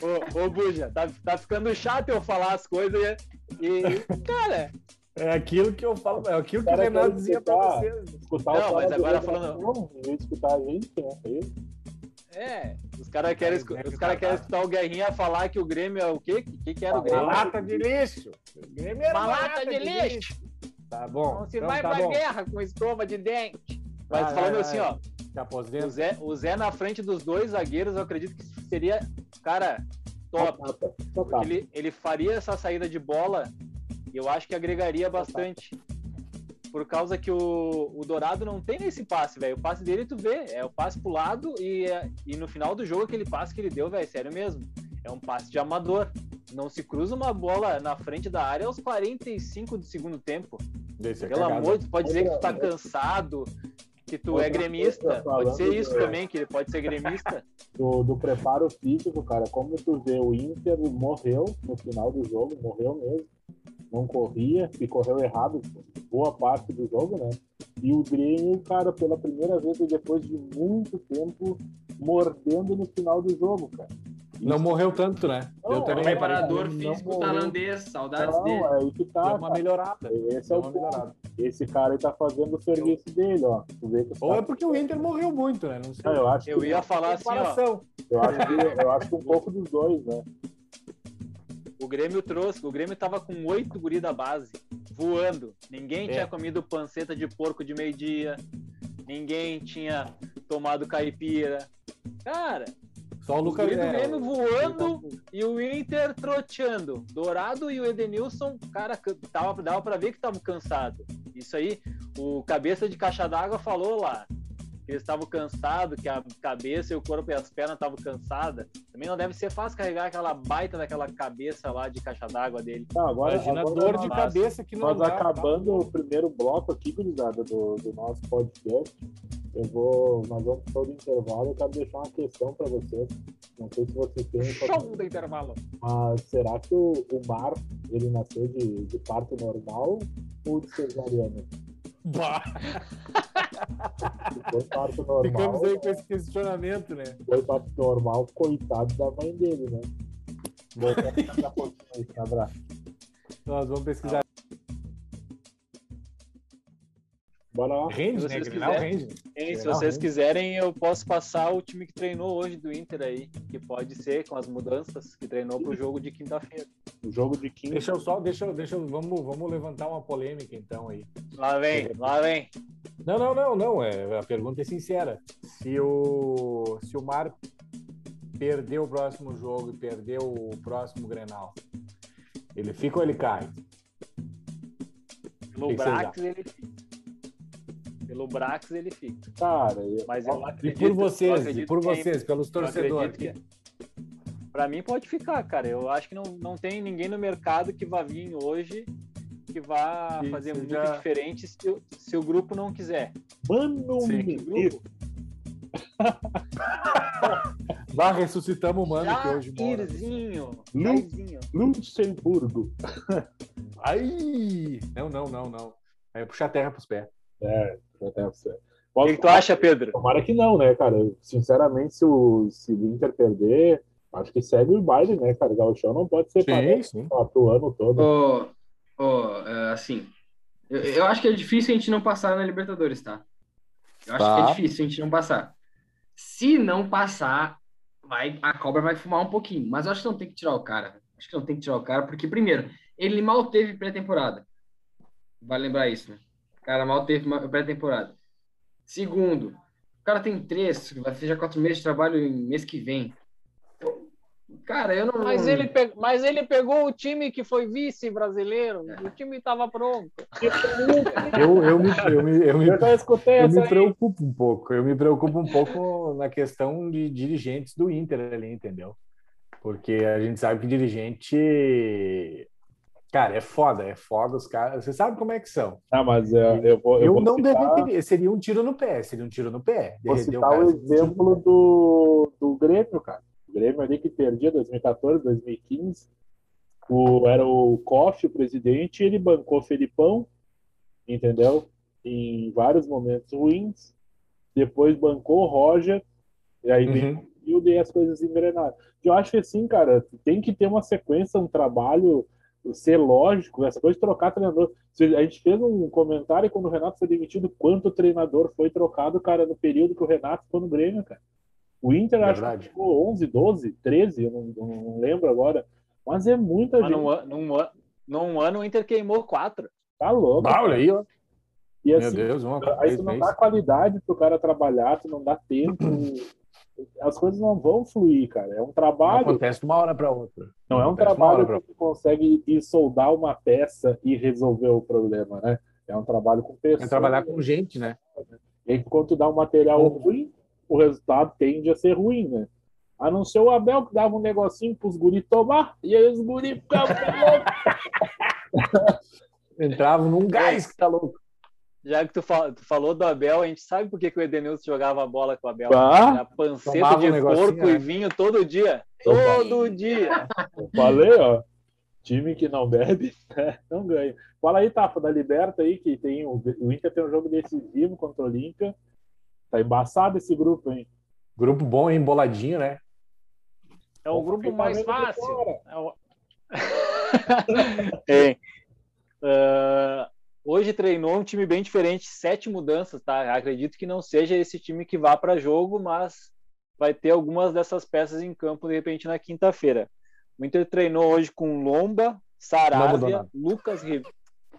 B: Ô, ô Buja, tá, tá ficando chato eu falar as coisas e, e- cara,
E: É aquilo que eu falo, é aquilo que o Renato dizia pra
D: escutar.
E: vocês.
D: Escutar
B: Não, mas agora falando-
D: de escutar a gente, né? É
B: é, os caras querem, os cara
E: tá
B: querem escutar o Guerrinha falar que o Grêmio é o quê? O que, que era o
E: Uma
B: Grêmio?
E: lata de lixo. O Grêmio era
B: Uma lata de lixo.
E: Tá bom.
B: Não se
E: então
B: vai
E: tá
B: pra
E: bom.
B: guerra com escova de dente. Mas
E: Vai,
B: falando
E: vai,
B: assim, ó,
E: Se
B: o. Zé, o Zé na frente dos dois zagueiros, eu acredito que seria, cara, top. Porque
D: tapa.
B: ele, ele faria essa saída de bola eu acho que agregaria bastante. Por causa que o, o Dourado não tem esse passe, velho. O passe dele tu vê, é o passe pro lado e, é- e no final do jogo aquele passe que ele deu, velho, sério mesmo. É um passe de amador. Não se cruza uma bola na frente da área aos 45 do segundo tempo.
E: Desse é
B: Pelo
E: cagada.
B: amor, tu pode dizer que tu tá cansado, que tu é gremista. Pode ser isso também, que ele pode ser gremista.
D: do, do preparo físico, cara, como tu vê, o Inter morreu no final do jogo, morreu mesmo. Não corria, e correu errado boa parte do jogo, né? E o Grêmio, cara, pela primeira vez e depois de muito tempo, mordendo no final do jogo, cara.
E: Não morreu tanto, né?
D: Não,
E: eu
D: é
C: o
E: também
C: preparador
D: não
C: físico
D: morreu.
C: tailandês, saudades dele.
D: Não, é aí que tá.
E: Deu uma melhorada.
D: Esse é o
E: melhorada.
D: Esse cara aí tá fazendo o serviço dele, ó. Tu vê que os
E: Ou é
D: caras-
E: porque o Inter morreu muito, né? Não sei.
D: Não, eu acho
B: Eu
D: que,
B: ia falar assim, ó.
E: Comparação.
D: eu acho que, eu acho que um pouco dos dois, né?
B: O Grêmio trouxe, o Grêmio tava com oito guri da base, voando. Ninguém
E: É.
B: tinha comido panceta de porco de meio-dia. Ninguém tinha tomado caipira. Cara,
E: Só o
B: o
E: Lucas
B: do
E: é,
B: Grêmio
E: o-
B: voando e o Inter troteando. Dourado e o Edenilson, cara, tava, dava pra ver que estavam cansados. Isso aí, o cabeça de caixa d'água falou lá. Que eles estavam cansados, que a cabeça e o corpo e as pernas estavam cansadas. Também não deve ser fácil carregar aquela baita daquela cabeça lá de caixa d'água dele.
D: Não, agora,
E: Imagina a
D: agora
E: dor de cabeça que não
D: Nós
E: dá. tá?
D: acabando o primeiro bloco aqui, gurizada, do, do nosso podcast. eu vou. Nós vamos para o intervalo. Eu quero deixar uma questão para vocês. Não sei se vocês têm.
B: Show do intervalo.
D: Mas será que o, o Mar ele nasceu de, de parto normal ou de cesariana?
E: Bah,
D: foi parto normal.
E: ficamos aí com esse questionamento, né?
D: Foi parto normal, coitado da mãe dele, né? A um abraço.
E: Nós vamos pesquisar.
D: Bora lá.
E: Rende,
B: Se
E: né?
B: vocês
E: Grenal
B: quiserem. Hein, se vocês quiserem, eu posso passar o time que treinou hoje do Inter aí, que pode ser com as mudanças que treinou pro jogo de quinta-feira.
D: O jogo de quinta.
E: Deixa eu só, deixa eu, deixa eu, vamos, vamos levantar uma polêmica então aí.
B: Lá vem, lá vem.
E: Não, não, não, não. É, a pergunta é sincera. Se o, se o Mar perdeu o próximo jogo e perdeu o próximo Grenal, ele fica ou ele cai? Vocês
B: Brax ele fica. Pelo Brax ele fica.
D: Cara, eu-
B: Mas eu
E: E
B: acredito.
E: por
B: eu
E: vocês, e por
B: que é-
E: vocês, pelos torcedores.
B: que- Pra mim pode ficar, cara. Eu acho que não, não tem ninguém no mercado que vá vir hoje que vá fazer muito
E: seja-
B: diferente se, o- se o grupo não quiser.
D: Mano,
E: Sim.
D: menino.
E: Vá, ressuscitamos o mano que hoje mora.
B: Jairzinho.
D: Lu-
B: Jairzinho.
D: Luxemburgo.
E: Ai! Não, não, não, não. Aí eu puxar a terra pros pés.
D: É, já certo.
B: O que, tu acha, Pedro?
D: Tomara que não, né, cara? Sinceramente, se o, se o Inter perder, acho que segue o baile, né, cara? O Gauchão não pode ser parado
E: sim.
D: quatro ano todo.
C: Ô, é, assim, eu, eu acho que é difícil a gente não passar na Libertadores, tá? Eu acho
E: Tá.
C: que é difícil a gente não passar. Se não passar, vai, a cobra vai fumar um pouquinho. Mas eu acho que não tem que tirar o cara. Acho que não tem que tirar o cara, porque, primeiro, ele mal teve pré-temporada. Vale lembrar isso, né? Cara mal teve uma pré-temporada. Segundo, o cara tem três, vai ser já quatro meses de trabalho em mês que vem. Cara, eu não.
B: Mas ele, pe- mas ele pegou o time que foi vice brasileiro. O time estava pronto.
E: Eu, eu, me, eu, me, eu, me,
D: Eu
E: eu me
D: aí.
E: preocupo um pouco. Eu me preocupo um pouco na questão de dirigentes do Inter ali, entendeu? Porque a gente sabe que dirigente. Cara, é foda, é foda os caras. Você sabe como é que são.
D: Ah, mas é, eu vou, eu
E: Eu,
D: vou
E: não
D: citar,
E: derreteria. Seria um tiro no pé. Seria um tiro no pé.
D: vou citar
E: cara,
D: o exemplo do, do Grêmio, cara. O Grêmio ali que perdia 2014, 2015. O, era o Koff, o presidente, e ele bancou Felipão, entendeu? Em vários momentos ruins. Depois bancou o Roger, e aí veio
E: Uhum.
D: e daí as coisas engrenaram. Eu acho que assim, cara, tem que ter uma sequência, um trabalho, ser lógico, essa coisa de trocar treinador. A gente fez um comentário quando o Renato foi demitido, quanto treinador foi trocado, cara, no período que o Renato ficou no Grêmio, cara. O Inter acho
E: Verdade.
D: que ficou 11, 12, 13, eu não, eu não lembro agora. Mas é muita
B: Mas
D: gente.
B: num, num, num ano o Inter queimou quatro.
D: Tá louco.
E: Bah, olha aí, ó.
D: E
E: Meu
D: assim,
E: Deus, uma
D: Aí tu não dá qualidade pro cara trabalhar, tu não dá tempo. As coisas não vão fluir, cara. É um
E: Não
D: trabalho,
E: acontece de uma hora para outra.
D: não é um trabalho que consegue ir soldar uma peça e resolver o problema, né? É um trabalho com pessoas.
E: É trabalhar com gente, né?
D: E quando tu dá um material
E: Uhum.
D: ruim, o resultado tende a ser ruim, né? A não ser o Abel que dava um negocinho pros guri tomar, e aí os guri ficavam loucos.
E: Entravam num gás que tá louco.
B: Já que tu, fa- tu falou do Abel, a gente sabe por que, que o Edenilson jogava a bola com o Abel.
D: Ah,
B: Era panceta
E: um
B: de
E: negocinho,
B: porco
E: né?
B: e vinho todo dia. Todo dia.
D: Falei, ó. Time que não bebe, né, não ganha. Fala aí, Tafa, da Liberta aí, que tem o, o Inter tem um jogo decisivo contra o Olímpia. Tá embaçado esse grupo, hein?
E: Grupo bom, hein? Emboladinho, né?
B: É o grupo mais fácil. É o- Hein, ah, hoje treinou um time bem diferente, sete mudanças, tá? Acredito que não seja esse time que vá para jogo, mas vai ter algumas dessas peças em campo de repente na quinta-feira. O Inter treinou hoje com Lomba, Saravia. Lucas, Ri...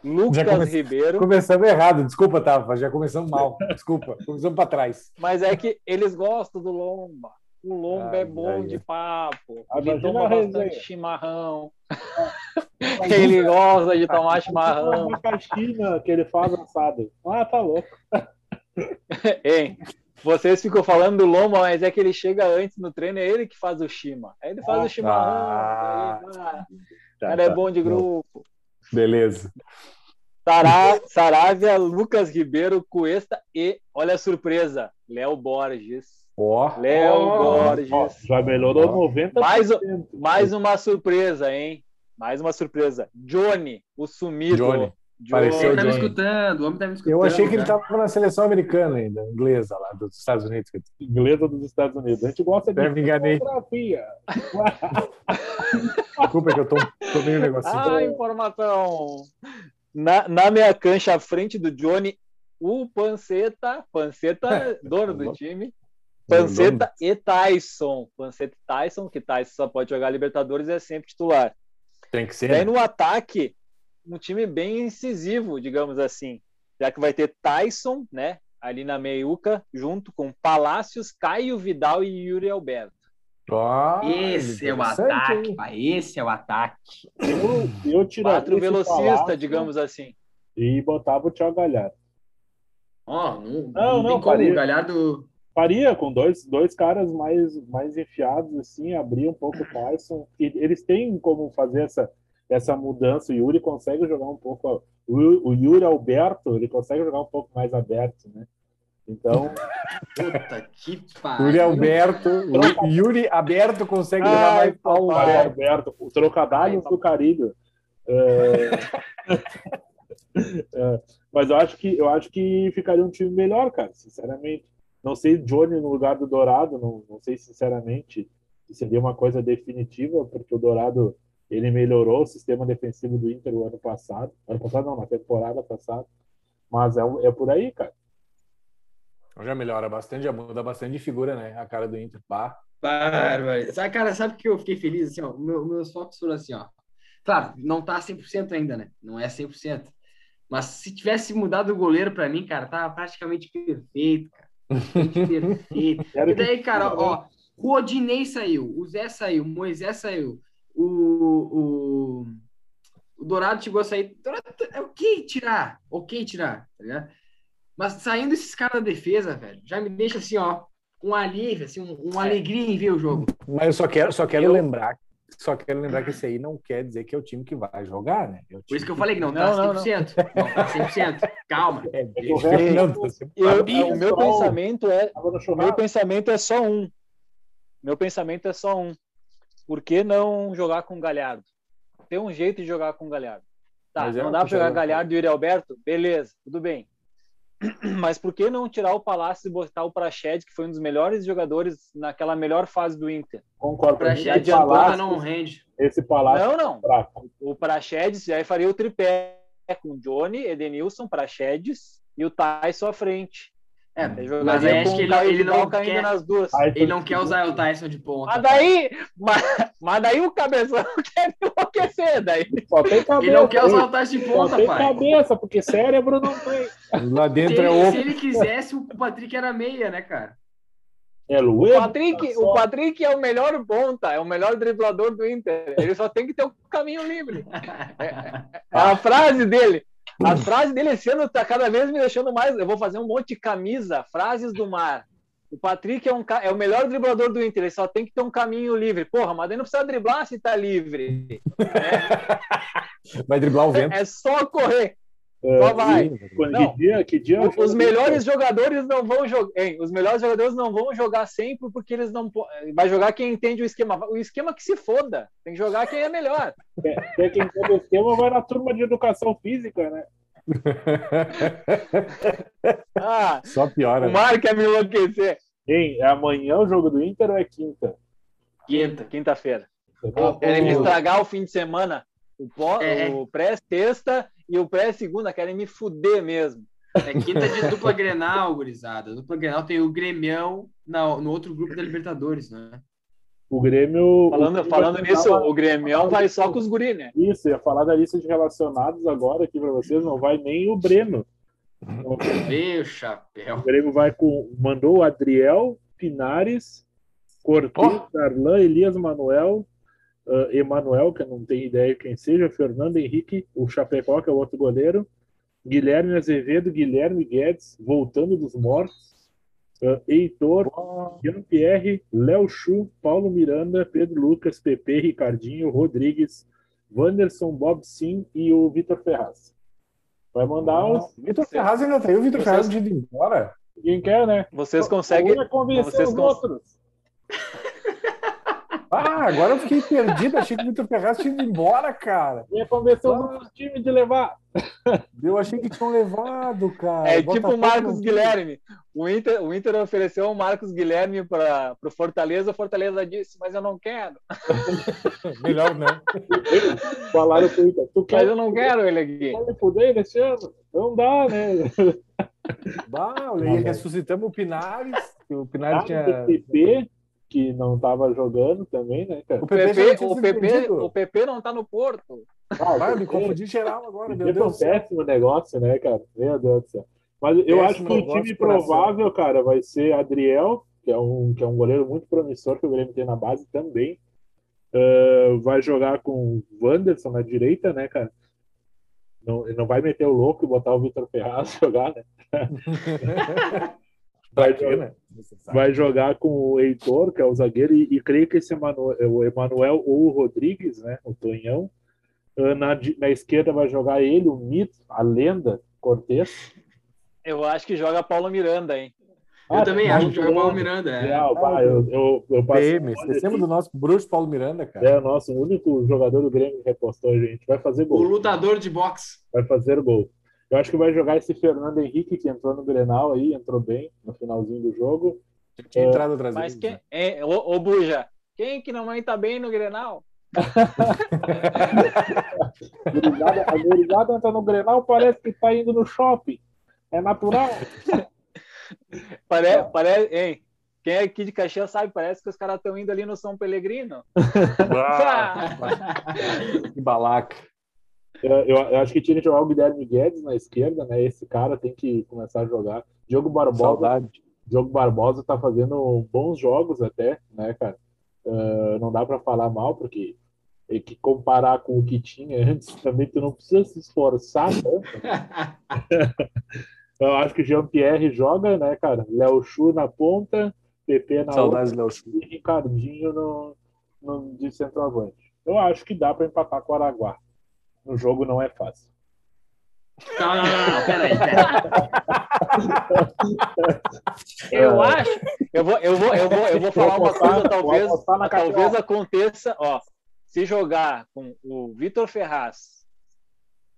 B: Lucas Ribeiro.
E: Começamos errado, desculpa, Tava. Já começamos mal. Desculpa, começamos para trás.
B: Mas é que eles gostam do Lomba. O Lomba
E: Ai,
B: é bom de papo.
D: Ah,
B: Ele toma bastante chimarrão. Ele gosta de tomar chimarrão.
D: Uma caixinha que ele faz assado. Ah, tá louco.
B: Hein? Vocês ficam falando do Lomba, mas é que ele chega antes no treino, é ele que faz o chima. Aí ele faz
D: Ah,
B: o chimarrão.
E: tá.
B: aí, ah,
E: Tá,
B: cara é
E: tá.
B: bom de grupo.
E: Beleza.
B: Sará, Saravia, Lucas Ribeiro, Cuesta e, olha a surpresa, Léo Borges.
E: Ó,
B: Léo
C: Oh.
B: Borges.
D: Já melhorou
E: Ó.
D: 90%.
B: Mais, mais uma surpresa, hein? Mais uma surpresa. Johnny, o sumido.
E: Johnny.
B: Johnny.
E: Pareceu
C: Ele tá me escutando, o homem tá me escutando.
E: eu achei que ele
C: cara.
E: tava na seleção americana ainda, inglesa lá, dos Estados Unidos.
D: inglesa dos Estados Unidos. A gente gosta de
E: me enganei.
D: fotografia.
E: Desculpa que eu tô, tô meio negocinho.
B: Ah, informação. Na, na minha cancha, à frente do Johnny, o Panceta, Panceta, dono do time, Panceta e Tyson. Panceta e Tyson, que Tyson só pode jogar Libertadores e é sempre titular.
E: Tem que ser.
B: Daí
E: né?
B: no ataque, um time bem incisivo, digamos assim. Já que vai ter Tyson, né? Ali na meiuca, junto com Palácios, Caio Vidal e Yuri Alberto.
E: Ó,
C: Esse é o ataque,
E: hein?
C: pai. Esse é o ataque.
D: Eu, eu tiraria
B: Quatro velocistas,
D: Palácio
B: digamos assim.
D: E botava o Thiago Galhardo.
C: Ó, não,
D: Não,
C: não,
D: não,
C: tem como. O Galhardo.
D: Faria com dois, dois caras mais, mais enfiados, assim, abrir um pouco o Tyson. E eles têm como fazer essa, essa mudança. O Yuri consegue jogar um pouco. O, o Yuri Alberto, ele consegue jogar um pouco mais aberto, né? Então,
C: Puta que pariu.
E: Yuri Alberto, o Yuri Aberto consegue jogar
B: Ai,
E: mais pau
B: papai.
D: Mário
E: aberto.
D: Alberto, o trocadalhos do Carilho. É... É, mas eu acho que eu acho que ficaria um time melhor, cara, sinceramente. Não sei Johnny no lugar do Dourado, não, não sei sinceramente se seria uma coisa definitiva, porque o Dourado ele melhorou o sistema defensivo do Inter o ano passado. Ano passado não, na temporada passada. Mas é, é por aí, cara.
E: Já melhora bastante, já muda bastante de figura, né? A cara do Inter. Bah.
C: Bárbaro. Sabe, cara, sabe que eu fiquei feliz? Assim, ó, meu- meus focos foram assim, ó. Claro, não tá 100% ainda, né? Não é 100%. Mas se tivesse mudado o goleiro pra mim, cara, tava praticamente perfeito, cara. Perfeito. E daí, cara, ó, o Odinei saiu, o Zé saiu, o Moisés saiu, o, o, o Dourado chegou a sair. Dourado, é ok tirar, ok tirar, tá ligado? Mas saindo esses caras da defesa, velho, já me deixa assim, ó, um alívio, assim, um, uma alegria em ver o jogo.
E: Mas eu só quero, só quero
B: Eu-
E: lembrar. Só quero lembrar que esse aí não quer dizer que é o time que vai jogar, né? É o
C: Por isso que eu falei que não tá
B: Não, não, não.
C: 100%. Não, tá 100%. Calma.
E: É,
D: o resto-
E: não, tá
B: Eu- o meu
D: só-
B: pensamento é meu pensamento é só um. Meu pensamento é só um. Por que não jogar com o Galhardo? Tem um jeito de jogar com o Galhardo. Tá,
E: é
B: não dá pra jogar. Galhardo e Yuri Alberto? Beleza, tudo bem. Mas por que não tirar o Palácio e botar o Praxedes, que foi um dos melhores jogadores naquela melhor fase do Inter?
D: Concordo.
C: Pra
D: Esse
C: gente
B: adiantou,
C: porra
D: palácio,
C: não rende.
D: esse palácio
B: Não, não.
D: é fraco.
B: O Praxedes aí faria o tripé com o Johnny, Edenilson, Praxedes e o Tyson à frente.
C: É,
B: Aí
C: mas
B: jogaria
C: aí acho que ele, ele não
B: caindo
C: quer,
B: nas duas.
D: Aí,
C: ele não quer usar o Tyson de ponta.
B: Mas daí, mas, mas daí o cabeção quer enlouquecer, daí.
D: Só tem cabeça.
C: Ele não quer usar o Tyson de
D: Só
C: ponta,
D: tem
C: pai.
D: cabeça, porque cérebro não tem.
E: Lá
C: Se
E: dentro é
C: ele, se ele quisesse, o Patrick era meia, né, cara?
D: É
B: O? Patrick,
D: Só-
B: o Patrick é o melhor ponta, é o melhor driblador do Inter. Ele só tem que ter o caminho livre. É a frase dele. A frase dele esse ano tá cada vez me deixando mais. Eu vou fazer um monte de camisa, frases do mar. O Patrick é, um, é o melhor driblador do Inter, ele só tem que ter um caminho livre. Porra, mas daí não precisa driblar se tá livre.
E: Vai driblar o vento.
B: É só correr.
D: É,
B: Só vai.
D: Quando-
B: Não.
D: Que dia? Que dia?
B: Os melhores jogadores não vão jogar. Os melhores jogadores não vão jogar sempre porque eles não vai jogar quem entende o esquema. O esquema que se foda. Tem que jogar quem é melhor.
D: Até quem tem o esquema vai na turma de educação física, né?
B: Ah,
E: Só piora.
B: o Mário quer me enlouquecer.
D: Hein, é amanhã o jogo do Inter ou é quinta?
B: Quinta, quinta-feira.
D: Entendeu?
B: Querem me estragar o fim de semana. O, pó-
C: É.
B: o pré-sexta e o pré-segunda. Querem me fuder mesmo.
C: É quinta de dupla Grenal, gurizada. Dupla Grenal tem o Grêmio na- no outro grupo da Libertadores, né?
D: O Grêmio. o
B: Falando,
D: Grêmio
B: falando
D: vai
B: nisso, o Grêmio vai só com os guri, né?
D: Isso, ia falar da lista de relacionados agora aqui para vocês, não vai nem o Breno.
C: Meu chapéu.
D: O Grêmio vai com. Mandou o Adriel, Pinares, Cortez, Darlan, Elias Manuel, uh, Emanuel, que eu não tenho ideia quem seja, Fernando Henrique, o Chapecó, que é o outro goleiro, Guilherme Azevedo, Guilherme Guedes, voltando dos mortos, uh, Heitor, Jean-Pierre, Léo Chu, Paulo Miranda, Pedro Lucas, Pepe, Ricardinho, Rodrigues, Wanderson, Bob Sim e o Vitor Ferraz. Vai mandar os.
E: Vitor Ferraz ainda tem o Vitor
B: Vocês-
E: Ferraz de ir embora.
D: Quem quer, né?
B: Vocês conseguem.
D: Ou é convencer
B: vocês
D: os
B: cons-
D: outros.
E: Ah, agora eu fiquei perdido. Achei que o Vitor Ferraz tinha ido embora, cara.
D: Ia convencer
E: Ah.
D: outros times de levar.
E: Eu achei que tinham levado, cara.
B: É
E: Botafogo
B: tipo o Marcos Guilherme. O Inter, o Inter ofereceu o Marcos Guilherme para o Fortaleza. O Fortaleza disse, mas eu não quero.
E: Melhor não.
D: Falaram pro Inter, tu
B: Mas
D: quer
B: eu não quero ele aqui.
D: fuder nesse ano? Não dá, né?
E: Bah, e ressuscitamos o Pinares. O Pinares
D: Ah,
E: tinha.
D: o PP, que não tava jogando também, né, cara?
E: O PP,
B: o PP, o PP não tá no Porto.
D: Ah,
E: Vai, me confundi geral agora, meu Deus
D: é um péssimo negócio, né, cara? Meu Deus do céu. Mas eu acho
E: Péssimo
D: que o time
E: coração.
D: provável, cara, vai ser Adriel, que é um, que é um goleiro muito promissor que o Grêmio tem na base também. Ah, vai jogar com o Wanderson na direita, né, cara? Não, não vai meter o louco e botar o Vitor Ferraz jogar, né? Vai jogar-
E: né?
D: vai jogar com o Heitor, que é o zagueiro, e, e creio que esse Emanuel, o Emanuel ou o Rodrigues, né, o Tonhão. Ah, Na, na esquerda vai jogar ele, o mito, a lenda, Cortez.
B: Eu acho que joga Paulo Miranda, hein?
C: Eu também acho que joga Paulo Miranda. É.
D: Real, pá, eu, eu, eu passei
E: PM, esquecemos do nosso bruxo Paulo Miranda, cara.
D: É o nosso único jogador do Grêmio que repostou, gente. Vai fazer
C: O
D: gol.
C: lutador de boxe.
D: Vai fazer gol. Eu acho que vai jogar esse Fernando Henrique, que entrou no Grenal aí, entrou bem no finalzinho do jogo.
E: Tinha entrado atrás
B: Mas
E: dele,
B: quem. É, ô, ô Buja, quem que não tá bem no Grenal?
D: A gurizada entra no Grenal, parece que tá indo no shopping. É natural.
B: Pare, pare, hein? Quem é aqui de Caxias sabe, parece que os caras estão indo ali no São Pellegrino.
E: Ah, que balaca.
D: Eu, eu- acho que tinha que jogar o Guilherme Guedes na esquerda, né? Esse cara tem que começar a jogar. Diogo Barbosa,
E: Saudade.
D: Diogo Barbosa tá fazendo bons jogos até, né, cara? Ah, não dá para falar mal, porque tem que comparar com o que tinha antes também, tu não precisa se esforçar tanto. né? Eu acho que Jean-Pierre joga, né, cara? Léo Chu na ponta, PP na outra
E: Saudades, Léo Chu.
D: e Ricardinho no, no, de centroavante. Eu acho que dá para empatar com o Araguá. No jogo não é fácil.
C: Não, não, não, não. Peraí, peraí.
B: Eu acho. Eu vou, eu vou, eu vou, eu vou falar uma coisa,
D: vou
B: talvez, talvez aconteça, ó. Se jogar com o Vitor Ferraz,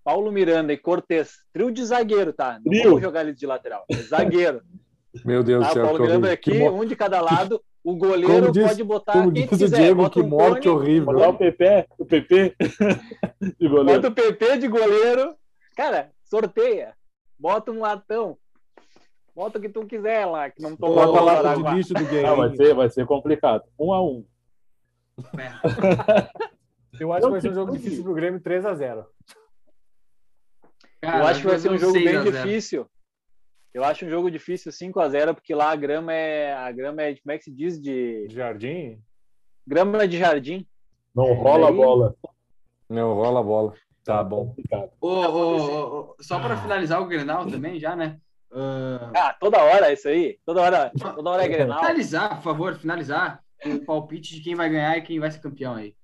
B: Paulo Miranda e Cortez, trio de zagueiro, tá? Não vamos jogar ele de lateral. é Zagueiro.
E: Meu Deus
B: Tá?
E: do céu.
B: Paulo Miranda aqui, um de cada lado. O goleiro
E: Como diz-
B: pode botar
E: Como
B: quem
E: diz o
B: quiser.
E: Diego,
B: Bota
E: que
B: um
E: morte
B: cone,
E: horrível.
D: Botar o PP, o PP de goleiro.
B: Bota o PP de goleiro. Cara, sorteia. Bota um latão. Bota o que tu quiser lá, que não toma
E: Bota lá
B: do
E: de lixo do
D: Não, vai ser, vai ser complicado. Um a um.
E: Eu acho que vai ser um jogo difícil pro Grêmio 3x0.
C: Cara,
B: Eu acho que vai ser um jogo
C: 6
B: bem
C: a 0.
B: difícil. Eu acho um jogo difícil 5 a 0 porque lá a grama é a grama é como é que se diz de
E: Jardim?
B: grama de jardim.
D: Não rola a bola.
E: Não, rola a bola. Tá bom.
C: Ô, ô, ô, só para finalizar o Grenal também, já, né? Ah,
B: Ah, toda hora é isso aí. Toda hora, toda hora é Grenal.
C: finalizar, por favor, finalizar o palpite de quem vai ganhar e quem vai ser campeão aí.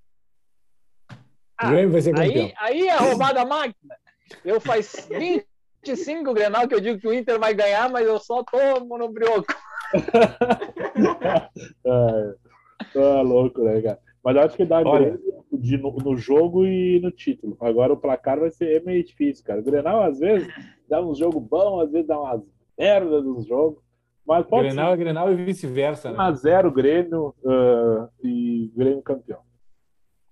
E: O Grêmio vai ser campeão.
B: Aí, aí é roubada a máquina. Eu faz 25 Grenal que eu digo que o Inter vai ganhar, mas eu só tomo no brioco.
D: É, é louco, né, cara? Mas eu acho que dá
E: Olha.
D: Grêmio de, no, no jogo e no título. Agora o placar vai ser meio difícil, cara. O Grenal, às vezes, dá um jogo bom, às vezes dá umas merdas nos jogos. Mas pode
E: Grenal é Grenal e vice-versa,
D: ser
E: né?
D: 1x0 Grêmio ah, e Grêmio campeão.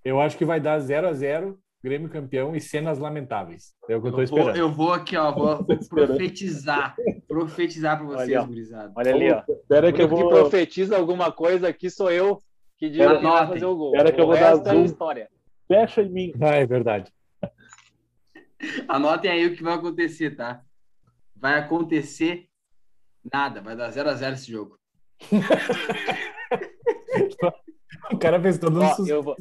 E: Eu acho que vai dar 0x0, Grêmio campeão e cenas lamentáveis. É o que eu tô
C: Eu vou,
E: esperando.
C: eu vou aqui, ó, vou, vou profetizar. Profetizar para vocês,
B: Olha,
C: gurizada.
B: Olha ali, ó.
D: Espera que eu
B: que
D: vou.
B: profetiza alguma coisa aqui sou eu que
D: Pera-
B: quem vai fazer o gol.
D: Pera que eu vou dar
B: é
D: zoom.
B: história.
D: Fecha em mim.
E: Ah, é verdade.
C: Anotem aí o que vai acontecer, tá? Vai acontecer nada. Vai dar 0 a 0 esse jogo.
E: O cara fez todo um
B: Ó, eu vou,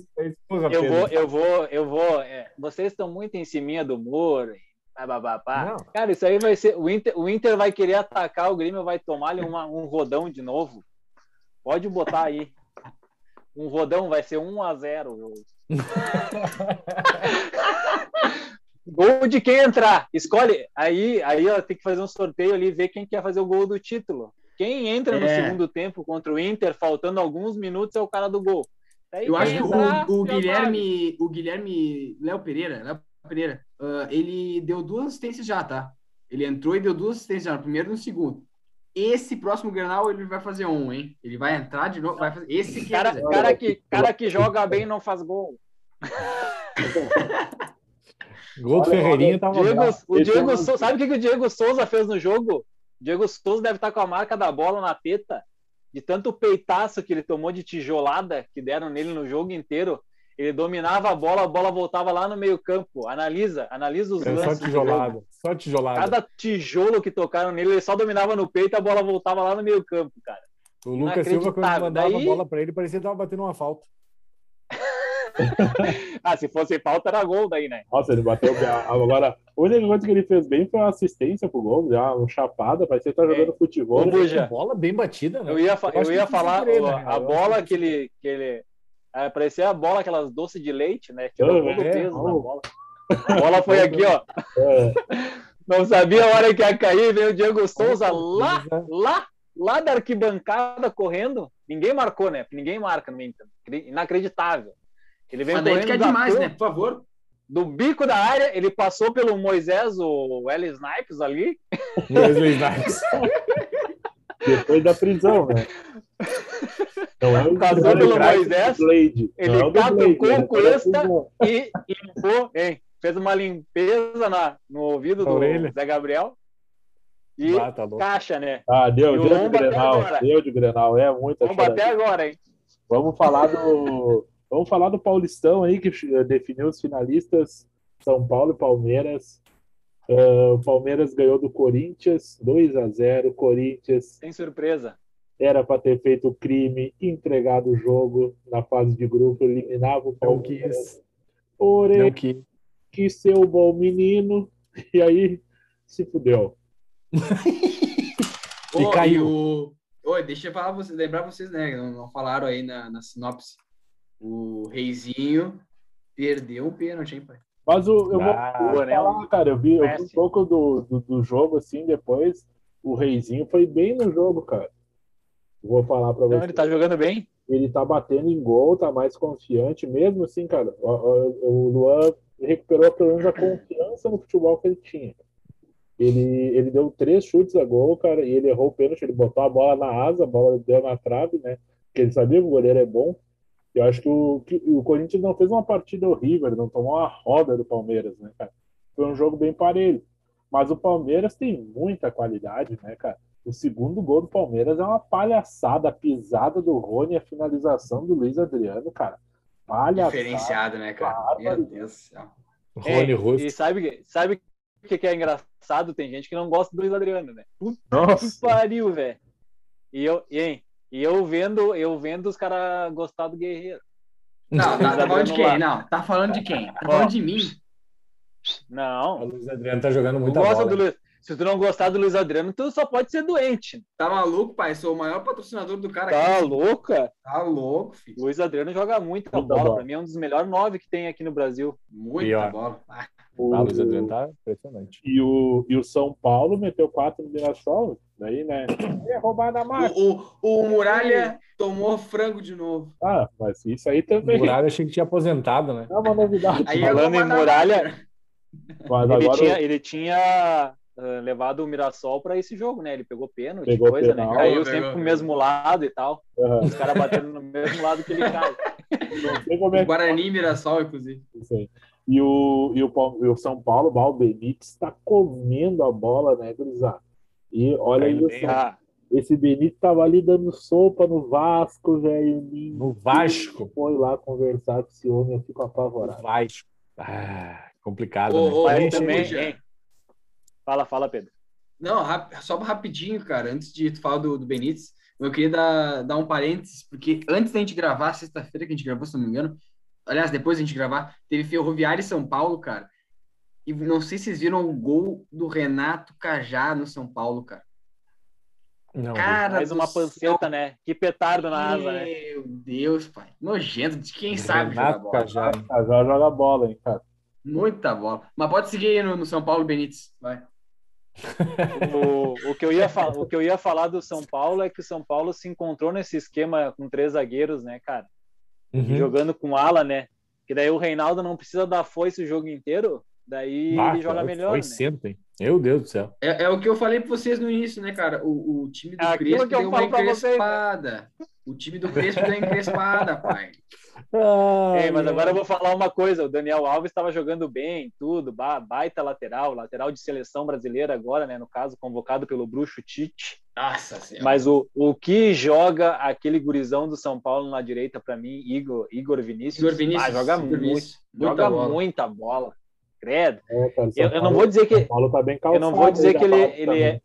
E: Porra,
B: eu vou, eu vou, eu vou. é, vocês estão muito em cima do muro. pá, pá, pá. Cara, isso aí vai ser. O Inter, o Inter vai querer atacar, o Grêmio vai tomar ali uma- um rodão de novo. Pode botar aí. Um rodão vai ser 1 a 0 o jogo. Gol de quem entrar. Escolhe. Aí, aí ó, tem que fazer um sorteio ali, ver quem quer fazer o gol do título. Quem entra no
C: É.
B: segundo tempo contra o Inter, faltando alguns minutos, é o cara do gol. Daí
C: Eu acho que o, o
B: já sabe.
C: Guilherme, o Guilherme Léo Pereira, Léo Pereira, ah, ele deu duas assistências já, tá? Ele entrou e deu duas assistências já, no primeiro e no segundo. Esse próximo Grenal ele vai fazer um, hein? Ele vai entrar de novo, vai fazer esse que
B: Cara,
C: é,
B: cara, que, cara que joga bem não faz gol.
E: Gol do Ferreirinha tava
B: Diego, o Diego
D: é
B: Souza, sabe o que, que o Diego Souza fez no jogo? Diego Souza deve estar com a marca da bola na teta, de tanto peitaço que ele tomou de tijolada que deram nele no jogo inteiro. Ele dominava a bola, a bola voltava lá no meio campo. Analisa, analisa os
E: É
B: lances.
E: só tijolada. Só tijolada.
B: Cada tijolo que tocaram nele, ele só dominava no peito e a bola voltava lá no meio campo, cara.
E: O Lucas Silva, quando mandava
B: Daí-
E: a bola pra ele, parecia que tava batendo uma falta.
B: Ah, se fosse falta, era gol daí, né?
D: Nossa, ele bateu bem. Agora, a única coisa que ele fez bem foi a assistência pro gol, já um chapada, parecia que tá jogando futebol.
B: Ô, Buja.
E: Bola bem batida, né?
B: Eu ia, fa-
E: Eu
B: eu ia
E: foi
B: falar
E: querer,
B: o-
E: né?
B: a
E: Eu
B: bola que ele. Que ele é, parecia a bola, aquelas doces de leite, né? Tirou
D: Ah,
B: todo o
E: é,
B: peso da bola. A bola foi aqui, ó.
D: É,
B: Não sabia a hora que ia cair, veio o Diego Souza lá, lá, lá da arquibancada correndo. Ninguém marcou, né? Ninguém marca no Inter. Inacreditável. Ele vem
C: Mas daí fica demais, né? Por favor.
B: do bico da área, ele passou pelo Moisés, o L. Snipes ali.
E: Wesley Snipes.
D: depois da prisão, né? Não é o
B: Passou
D: é
B: pelo Moisés,
D: Blade,
B: ele
D: não é o
B: catucou
D: né?
B: o Cuesta.
D: Prisão.
B: e limpou, hein? Fez uma limpeza na, no ouvido do
E: orelha.
B: Zé Gabriel. E
E: Ah, tá
B: caixa, né?
D: Ah, deu, deu de
B: até
D: Grenal, deu de Grenal, é muita
B: Vamos bater
D: choradeira.
B: agora, hein?
D: Vamos falar do vamos falar do Paulistão aí que eh, definiu os finalistas São Paulo e Palmeiras. Ah, o Palmeiras ganhou do Corinthians 2 a 0. Corinthians
B: Sem surpresa.
D: era para ter feito o crime, entregado o jogo na fase de grupo, eliminava o
E: Não
D: Palmeiras.
E: quis.
D: Porém,
E: Não quis.
D: quis ser o bom menino e aí se fudeu.
E: E caiu.
C: o... Oi, deixa eu falar vocês, lembrar vocês, né? Não, não falaram aí na, na sinopse. O Reizinho perdeu um pênalti, hein, pai?
D: Mas o, eu vou,
E: Ah,
D: eu vou
B: né?
D: falar, cara, eu vi, eu vi um pouco do, do, do jogo assim depois. O Reizinho foi bem no jogo, cara. Vou falar pra
B: Então
D: você.
B: ele tá jogando bem.
D: Ele tá batendo em gol, tá mais confiante, mesmo assim, cara. O, o- o Luan recuperou pelo menos a confiança no futebol que ele tinha. Ele, ele deu três chutes a gol, cara, e ele errou o pênalti. Ele botou a bola na asa, a bola deu na trave, né? Porque ele sabia que o goleiro é bom. Eu acho que o, que o Corinthians não fez uma partida horrível, ele não tomou uma roda do Palmeiras, né, cara? Foi um jogo bem parelho. Mas o Palmeiras tem muita qualidade, né, cara? O segundo gol do Palmeiras é uma palhaçada, a pisada do Rony, a finalização do Luiz Adriano, cara. Palhaçada.
C: Diferenciado, né, cara?
D: Bárbaro.
C: Meu Deus do céu.
E: Rony
B: É,
E: Russo.
B: E sabe, sabe o que, que é engraçado? Tem gente que não gosta do Luiz Adriano, né? Que
D: Nossa.
B: pariu, velho. E eu, e, hein? E eu vendo, eu vendo os caras gostar do Guerreiro.
C: Não, tá, tá falando de quem? Não, tá falando de quem? Tá falando de mim?
E: O
B: Não,
E: Luiz Adriano tá jogando
B: gosta
E: bola.
B: do Luiz. Se tu não gostar do Luiz Adriano, tu só pode ser doente.
C: Tá maluco, pai? Sou o maior patrocinador do cara
B: Tá
C: aqui.
B: louca?
C: Tá louco, filho.
B: Luiz Adriano joga muita
D: Muita
B: bola.
D: bola.
B: Pra mim é um dos melhores nove que tem aqui no Brasil.
C: Muita
E: Pior.
C: bola. Ah,
D: O,
E: Ah, o Luiz Adriano tá impressionante.
D: e, o, e o São Paulo meteu quatro no Mirassol. Daí, né? É roubada a marca.
C: O, o, o Muralha tomou frango de novo.
D: Ah, mas isso aí
E: O
D: também
E: Muralha achei que tinha aposentado, né?
D: é uma novidade.
C: Aí
B: Falando
C: é
B: em muralha,
D: Mas
B: ele tinha, ele tinha ah, levado o Mirassol pra esse jogo, né? Ele pegou pênalti,
D: Pegou
B: coisa,
D: penal.
B: né? Caiu sempre pro mesmo lado e tal.
D: Aham.
B: Os caras batendo no mesmo lado que ele cai.
D: é
C: Guarani e Mirassol, inclusive.
D: Isso aí. E o, e o, e o São Paulo, o Benítez, está comendo a bola, né, Gurizada? E olha
E: bem,
B: Ah,
D: esse Benítez tava ali dando sopa no Vasco, velho.
E: No Vasco.
D: Foi lá conversar com esse homem, eu fico apavorado.
E: Vasco. Ah, complicado,
C: Ô,
E: né?
C: ô,
B: também, hein? Fala, fala, Pedro.
C: Não, rap- só rapidinho, cara, antes de tu falar do, do Benítez, eu queria dar, dar um parênteses, porque antes da gente gravar, sexta-feira que a gente gravou, se não me engano, aliás, depois da gente gravar, teve Ferroviária e São Paulo, cara. E não sei se vocês viram o gol do Renato Cajá no São Paulo, cara.
E: Não,
C: Cara,
B: Mais uma
C: céu,
B: panceta, né? Que petardo na asa, né?
C: Meu Deus, pai. Nojento de quem sabe jogar
E: Renato
C: bola.
E: Cajá.
D: Ah, já joga bola, hein, cara.
C: Muita bola. Mas pode seguir aí no, no São Paulo Benítez. Vai.
B: O, o, que eu ia falar, o que eu ia falar do São Paulo é que o São Paulo se encontrou nesse esquema com três zagueiros, né, cara?
E: Uhum.
B: Jogando com ala, né? Que daí o Reinaldo não precisa dar foice o jogo inteiro, daí ele joga melhor,
E: Foi
B: né?
E: sempre. Meu Deus do céu.
C: É, é o que eu falei pra vocês no início, né, cara? O, o time do
B: É
C: Crespo
B: que eu
C: deu uma
B: falo pra vocês, né?
C: O time do Crespo deu encrespada, pai.
B: É, mas agora eu vou falar uma coisa: o Daniel Alves estava jogando bem, tudo, ba- baita lateral, lateral de seleção brasileira agora, né? No caso, convocado pelo Bruxo Tite.
C: Nossa senhora.
B: Mas o, o que joga aquele gurizão do São Paulo na direita, para mim, Igor, Igor Vinícius,
C: Igor Vinícius,
B: ah, joga
C: Igor
B: muito,
C: Vinícius.
B: Joga
C: bola.
B: muita bola. Credo.
D: É, cara,
B: Eu, eu não vou dizer que
D: tá bem
B: eu não vou dizer que ele,
D: base
B: ele
D: também.
B: é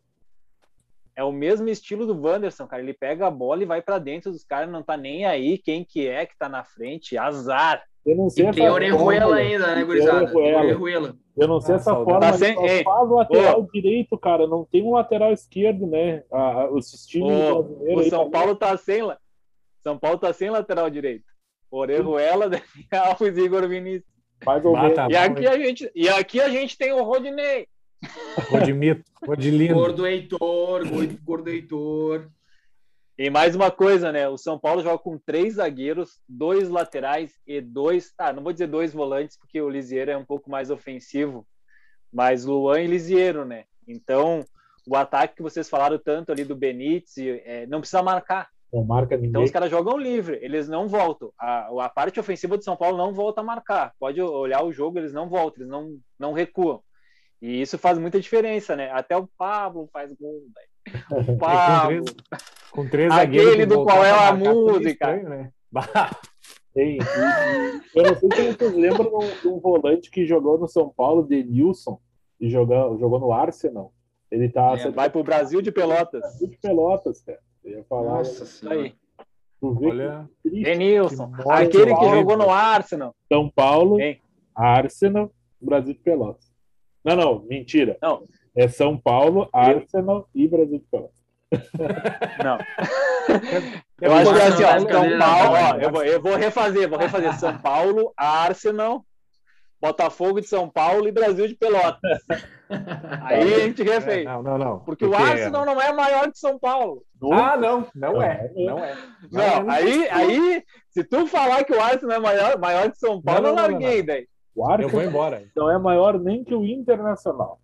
B: é o mesmo estilo do Wanderson, cara. Ele pega a bola e vai para dentro dos caras, não tá nem aí quem que é que tá na frente, azar.
D: Eu não sei
C: E tem Orejuela
D: fórmula.
C: ainda, né,
D: Tem
C: gurizada? Tem
D: Orejuela.
C: Orejuela.
D: Eu não sei
E: Ah,
D: essa forma.
B: Tá
D: Tá
B: sem- ei,
D: faz o lateral direito, cara. Não tem um lateral esquerdo, né? Ah, os estilos
B: O,
D: brasileiros
B: o
D: aí
B: São
D: também.
B: Paulo tá sem São Paulo tá sem lateral direito. Orejuela, Daniel Alves e Igor Vinícius.
D: Mais ou
E: Bata
D: menos.
E: Tá
B: E aqui a gente e aqui a gente tem o Rodinei.
E: Rodimito, Rodilindo.
C: Gordo Heitor, gordo, Heitor.
B: E mais uma coisa, né? O São Paulo joga com três zagueiros, dois laterais e dois. Tá, não vou dizer dois volantes, porque o Lisieiro é um pouco mais ofensivo, mas Luan e Lisieiro, né? Então, o ataque que vocês falaram tanto ali do Benítez, é, não precisa marcar.
D: Não marca
B: Então,
D: ninguém.
B: os caras jogam livre, eles não voltam. A, a parte ofensiva do São Paulo não volta a marcar. Pode olhar o jogo, eles não voltam, eles não, não recuam. E isso faz muita diferença, né? Até o Pablo faz gol, velho. O Pablo.
E: Com três
B: Aquele do qual é a
E: tudo
B: música.
E: estranho, né?
D: Tem. Eu não sei se vocês lembram de um- de um volante que jogou no São Paulo, Denilson, e jogou, jogou no Arsenal. Ele tá
C: É,
B: Vai pro Brasil de Pelotas.
D: de Pelotas, cara. Eu ia falar.
C: Nossa
B: Isso
C: senhora.
E: Olha,
D: que.
B: Denilson.
E: Que
B: Aquele que jogou no Arsenal.
D: São Paulo,
B: Hein?
D: Arsenal, Brasil de Pelotas. Não, não, mentira.
B: Não.
D: É São Paulo, Arsenal e Brasil de Pelotas.
B: Não.
E: É
B: Eu acho que é assim, ó. São Paulo, ó. Eu vou, eu vou refazer, vou refazer. São Paulo, Arsenal, Botafogo de São Paulo e Brasil de Pelotas. Aí a gente
E: é,
B: refez.
E: não, não, não.
B: Porque o Arsenal não é maior que São Paulo.
E: Ah, não, não é,
D: Não,
E: não é.
B: Não, aí, aí, se tu falar que o Arsenal é maior, maior que São Paulo,
E: Não,
B: eu
E: não, não,
B: larguei daí.
D: O
E: Eu vou embora.
D: não é maior nem que o Internacional.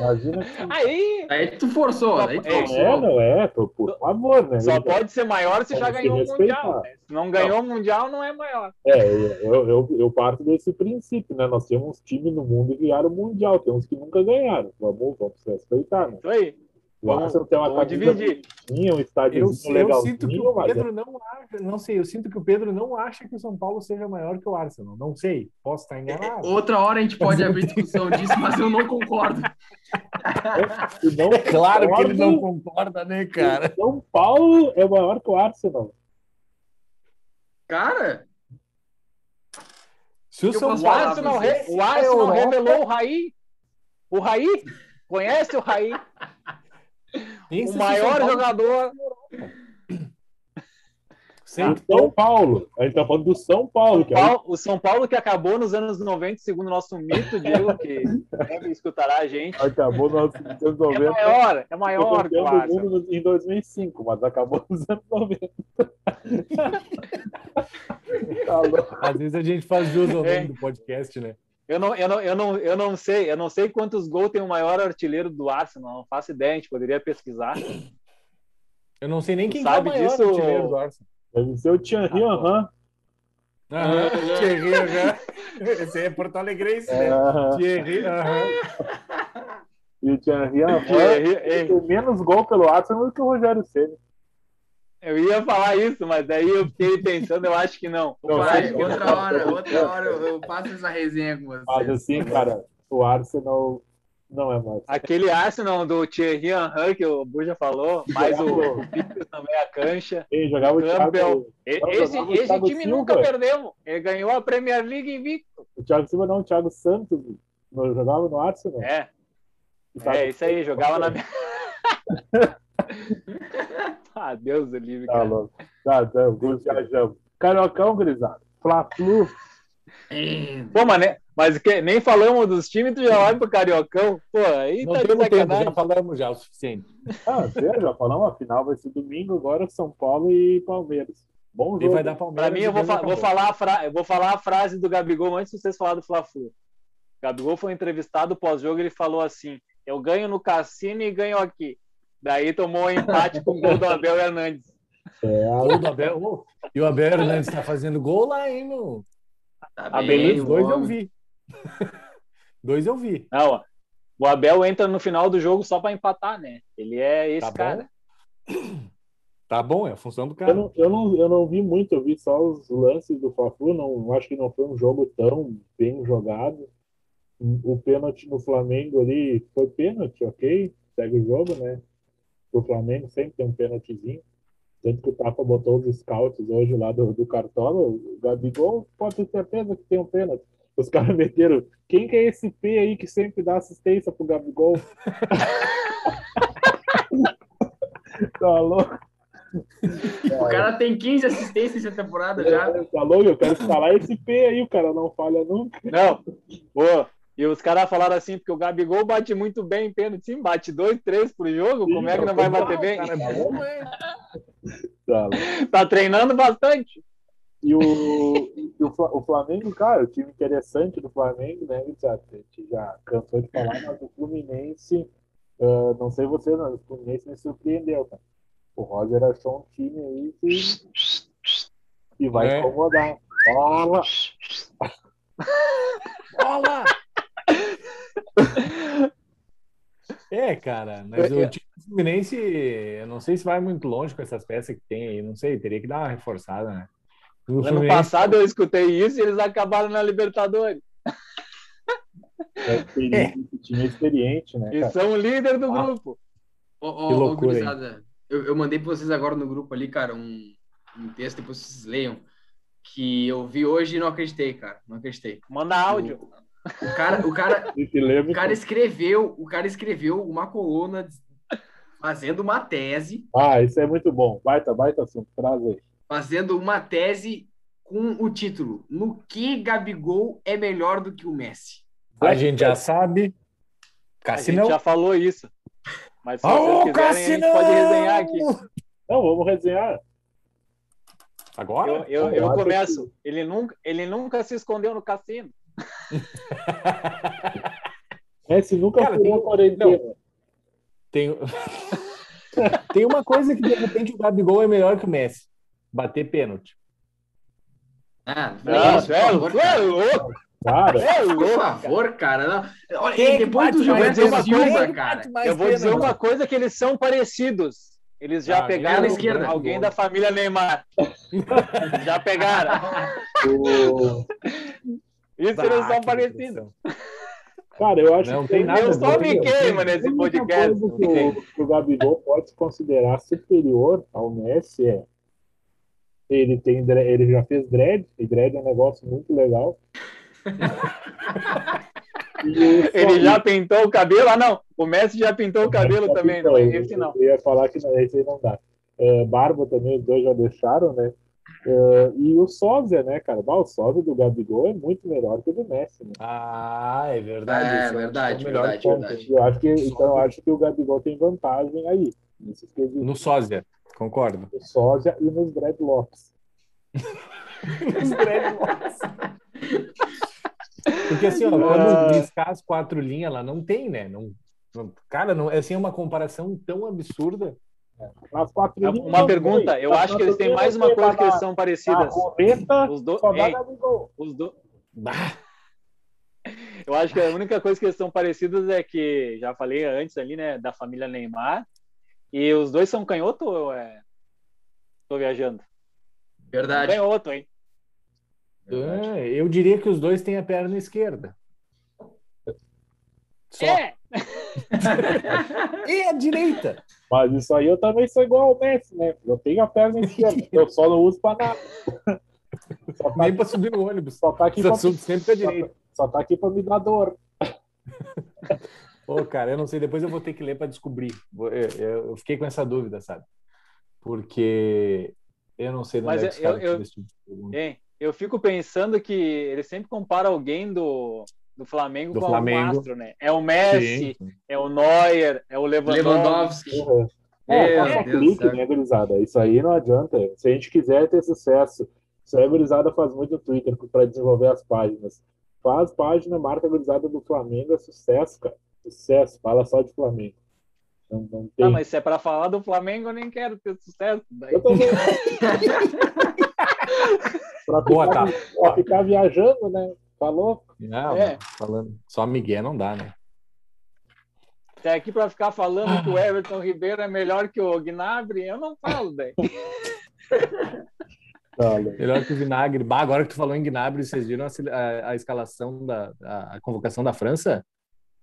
D: Imagina que.
B: Aí,
C: Aí tu forçou, aí tu
B: É,
D: Não é,
C: forçou.
D: não é, por, por favor, né?
B: só pode ser maior se já
D: Temos
B: ganhou o. Mundial. né? Se não ganhou o Mundial, não é maior.
D: É, eu, eu, eu parto desse princípio, né? Nós temos times no mundo que ganharam o Mundial, tem uns que nunca ganharam. Vamos, vamos respeitar, né?
B: Isso aí.
D: O Arsenal tem uma
B: vamos dividir.
D: um
E: Eu,
D: estádiozinho
E: eu sinto que o
D: é-
E: Pedro não acha, não sei, eu sinto que o Pedro não acha que o São Paulo seja maior que o Arsenal. Não sei, posso estar enganado.
C: Outra hora a gente pode abrir discussão disso, mas eu não concordo.
D: não
E: É claro que ele não
D: concordo,
E: concorda, né, cara?
D: São Paulo é maior que o Arsenal.
C: Cara,
E: Se o São
B: O
E: Paulo
B: Arsenal, re- o Arsenal revelou o Raí. O Raí? Conhece o Raí? O maior jogador.
E: Sim.
D: O São Paulo. A gente tá falando do São Paulo, que é o
B: São Paulo que acabou nos anos 90, segundo o nosso mito, Diego, que deve escutará a gente.
D: acabou nos anos
B: É
D: 90.
B: maior, é maior que o
D: campeão do
B: Arsenal.
D: mundo em 2005, mas acabou nos anos 90. tá.
E: Às vezes a gente faz jus ao
B: É.
E: do podcast, né?
B: Eu não, eu, não, eu, não, eu não sei, eu não sei quantos gols tem o maior artilheiro do Arsenal, não faço ideia, a gente poderia pesquisar.
E: Eu não sei nem quem
B: sabe
E: é o maior
B: disso?
E: artilheiro do Arsenal.
D: Deve ser o Thierry Aham.
E: Aham, Thierry, aham. Esse é Porto Alegrense, né? Thierry, aham.
D: E o Thierry Aham tem menos gol pelo Arsenal do que o Rogério Ceni.
B: Eu ia falar isso, mas daí eu fiquei pensando, eu acho que não.
D: Não,
C: outra hora, outra hora eu, eu faço essa resenha com você.
D: Mas assim, cara, o Arsenal não é mais.
B: Aquele Arsenal do Thierry Henry que o Buja falou, mais o, o também, a cancha.
D: Quem jogava o
B: Campbell.
D: Thiago, Não,
B: Esse, esse
D: Thiago
B: time
D: Silva.
B: nunca perdeu. Ele ganhou a Premier League invicto.
D: o Thiago Silva não, o Thiago Santos não jogava no Arsenal.
B: É, é isso aí, jogava na. ah, Deus do livre,
D: Tá
B: cara.
D: louco. Tá, tá, vamos viajamos. Carocão, grisado. Fla-Flu.
C: É,
B: Pô, mas, ne- mas que- nem falamos dos times, tu já vai pro Cariocão. Pô, aí
E: Não
B: tá
E: temos tempo, já falamos já o suficiente.
D: Ah, você já falamos, a final vai ser domingo agora, São Paulo e Palmeiras. Bom
E: E
D: jogo.
E: vai dar
B: Pra
E: Palmeiras.
B: mim,
E: e
B: eu vou, fa- vou falar a fra- eu vou falar a frase do Gabigol antes de vocês falarem do Fla-Flu. Gabigol foi entrevistado pós-jogo ele falou assim: Eu ganho no cassino e ganho aqui. Daí tomou um empate com o gol do Abel Hernandes.
D: É,
E: Gol do Abel. Ô, E o Abel Hernandes tá fazendo gol lá, hein, meu?
C: tá bem,
B: beleza,
C: o
E: Dois eu vi. Dois eu vi.
B: Não, ó, o Abel entra no final do jogo só pra empatar, né? Ele é esse
E: Tá bom?
B: cara.
E: Tá bom, é a função do
D: eu,
E: cara.
D: não, eu, não, eu não vi muito, eu vi só os lances do Fla-Flu, não acho que não foi um jogo tão bem jogado. O pênalti no Flamengo ali foi pênalti, ok? Segue o jogo, né? Pro Flamengo sempre tem um pênaltizinho. Tanto que o Tapa botou os scouts hoje lá do, do Cartola. O Gabigol pode ter certeza que tem um pênalti. Os caras meteram. Quem que é esse P aí que sempre dá assistência pro Gabigol? tá louco?
C: O cara tem 15 assistências essa temporada já.
D: Tá louco? Eu quero escalar esse P aí, o cara não falha nunca.
B: Não, pô, e os caras falaram assim, porque o Gabigol bate muito bem em pênalti. Sim, bate dois, três pro jogo, como é que não vai bater bem?
E: Cara, é bom.
D: Tá.
B: Tá treinando bastante.
D: E o, e o, Fla- o Flamengo, cara, o time interessante do Flamengo, né? Já, a gente já cansou de falar, mas o Fluminense, ah, não sei você, mas o Fluminense me surpreendeu, cara. O Roger achou um time aí que, que vai
E: É.
D: incomodar. Bola!
E: Bola! É, cara, mas
B: Eu- eu-
E: o time do Fluminense, eu não sei se vai muito longe com essas peças que tem aí, não sei, teria que dar uma reforçada, né? O
B: Ano
E: Fluminense-
B: passado eu escutei isso e eles acabaram na Libertadores.
D: É experiente, time experiente, né,
B: E
D: cara?
B: são o líder do
E: Ah.
B: grupo.
C: Ô, ô,
E: Que
C: ô,
E: loucura,
C: eu, eu mandei pra vocês agora no grupo ali, cara, um, um texto, depois vocês leiam, que eu vi hoje e não acreditei, cara. Não acreditei.
B: Manda áudio.
C: O, o cara, o cara, o cara escreveu, o cara escreveu uma coluna fazendo uma tese,
D: Ah, isso é muito bom. Baita, baita assunto. Traz aí.
C: fazendo uma tese com o título No que Gabigol é melhor do que o Messi?
E: A gente já sabe.
B: A gente já falou isso. Mas se
E: Ô,
B: vocês quiserem, a gente pode resenhar aqui.
D: Não, vamos resenhar.
E: Agora?
B: Eu, eu,
D: Eu
B: começo. Ele nunca, ele nunca se escondeu no cassino.
D: Messi nunca
E: Cara,
D: furou
E: tem-
D: quarentena.
E: Tem... Tem uma coisa que de repente o Gabigol é melhor que o Messi. Bater pênalti.
C: Ah,
B: Não,
C: por
B: é, é
C: cara.
B: louco,
D: Cara,
B: é
C: Por favor, cara. Não. Olha,
E: Quem é
C: depois do Gilberto? Silva,
E: é que
C: cara.
B: Eu vou dizer uma coisa que eles são parecidos. Eles já
E: Ah,
B: pegaram
C: esquerda.
B: alguém da família Neymar. já pegaram. Isso
E: Ah,
B: eles são parecidos.
D: cara, eu acho
E: Não
D: que
E: tem nada
B: Eu só me queimo nesse podcast.
D: coisa que o, que o Gabigol pode se considerar superior ao Messi é ele tem ele já fez dread, e dread é um negócio muito legal.
B: Ele já pintou o cabelo? Ah, não. O Messi já pintou o cabelo também.
D: pintou,
B: Não,
D: eu-
B: esse não.
D: Eu ia falar que não, esse aí não dá. É, Barba também, os dois já deixaram, né? É, e o sósia, né, cara? Bah, o sósia do Gabigol é muito melhor que o do Messi, né?
E: Ah, é verdade.
C: É, verdade,
E: é
C: verdade,
E: ponto.
C: verdade.
D: Eu acho que, então, eu acho que o Gabigol tem vantagem aí.
E: No sósia, concordo.
D: No sósia e nos dreadlocks.
E: Porque assim, ó,
B: Ah.
E: quando riscar as quatro linhas lá, não tem, né? Não, não- cara, não, assim, é uma comparação tão absurda.
D: Nas quatro linhas,
B: Uma pergunta. Eu acho que eles têm mais uma coisa que eles são parecidas.
D: roleta
B: Os do... Ei, os do... Eu acho que a única coisa que eles são parecidos é que, já falei antes ali, né, da família Neymar. E os dois são canhoto ou é... Tô viajando.
C: Verdade.
B: Canhoto, hein?
E: É, eu diria que os dois têm a perna esquerda. Só.
B: É!
E: E a direita.
D: Mas isso aí eu também sou igual ao Messi, né? Eu tenho a perna esquerda, eu só não uso pra nada. Só tá,
E: Nem para subir no ônibus.
D: só tá aqui
E: Só
D: pra,
E: subo sempre com a direita.
D: só tá aqui pra me dar dor.
E: Pô, cara, eu não sei, depois eu vou ter que ler para descobrir. Eu, fiquei com essa dúvida, sabe? Porque eu não sei de onde
B: Mas
E: é
B: eu- eu-
E: tipo.
B: Hein? Eu fico pensando que ele sempre compara alguém do, do Flamengo
E: Do
B: com
E: Flamengo.
B: o Astro, né? É o Messi,
E: Sim.
B: é o Neuer, é o Lewandowski.
C: Lewandowski.
D: Uhum. É,
C: Meu
D: faça
C: Deus do
D: clique, né, gurizada? Isso aí não adianta. Se a gente quiser ter sucesso, isso aí a gurizada faz muito no Twitter para desenvolver as páginas. Faz página, marca a gurizada do Flamengo, é sucesso, cara. Sucesso. Fala só de Flamengo. Não, não tem.
B: Tá, mas se é pra falar do Flamengo, eu nem quero ter sucesso. Daí.
D: Eu também. pra,
E: Boa,
D: ficar,
E: tá.
D: pra ficar viajando, né? Falou?
E: Não,
B: É.
E: falando. Só Miguel não dá, né?
B: Aqui pra ficar falando que o Everton Ribeiro é melhor que o Gnabry, eu não falo, daí.
D: Olha.
E: Melhor que o Vinagre. Bah, agora que tu falou em Gnabry, vocês viram a, a- a escalação da a, a convocação da França?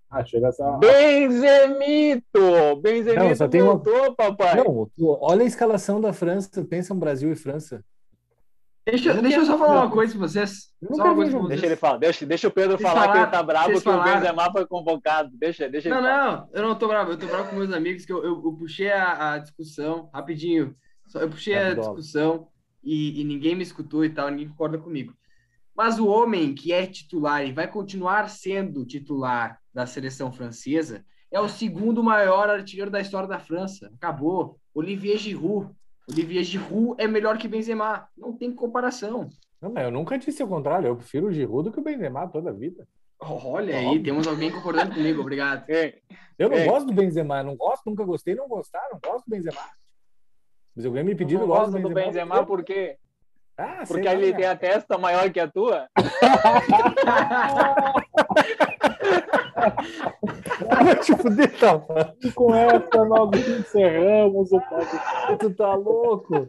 D: Ah, chega essa.
B: Benzemito! Benzemito
E: Não, só tem uma-
B: papai.
E: Não, olha a escalação da França, pensa em Brasil e França.
C: Deixa, deixa eu só falar uma coisa pra vocês.
E: Eu não
C: uma coisa pra
E: jogo.
B: Deixa
C: vocês.
B: ele falar, deixa, deixa o Pedro
C: Vocês
B: falar que ele tá bravo
C: vocês
B: que o
C: falaram-
B: Benzema foi convocado. Deixa, deixa ele
C: Não,
B: falar.
C: não, eu não tô bravo. Eu tô bravo com meus amigos que eu, eu, eu puxei a, a discussão rapidinho. Só- Eu puxei a
E: Rapidola.
C: discussão e, e ninguém me escutou e tal, ninguém concorda comigo. Mas o homem que é titular e vai continuar sendo titular da seleção francesa é o segundo maior artilheiro da história da França. Acabou. Olivier Giroud. Olivier Giroud é melhor que Benzema. Não tem comparação.
E: Não, mas eu nunca disse o contrário. Eu prefiro o Giroud do que o Benzema toda a vida.
C: Olha aí, temos alguém concordando comigo. Obrigado.
B: Ei,
E: Eu não
B: É.
E: gosto do Benzema, não gosto, nunca gostei, não gostar, não gosto do Benzema. Mas eu ganhei me pedido,
B: não
E: eu gosto
B: do Benzema
E: porque...
B: por quê?
E: Ah,
B: Porque
E: lá,
B: ele
E: cara.
B: tem a testa maior que a tua?
E: Vai te fuder, tá?
D: E com essa nós encerramos o podcast.
E: Tu tá louco?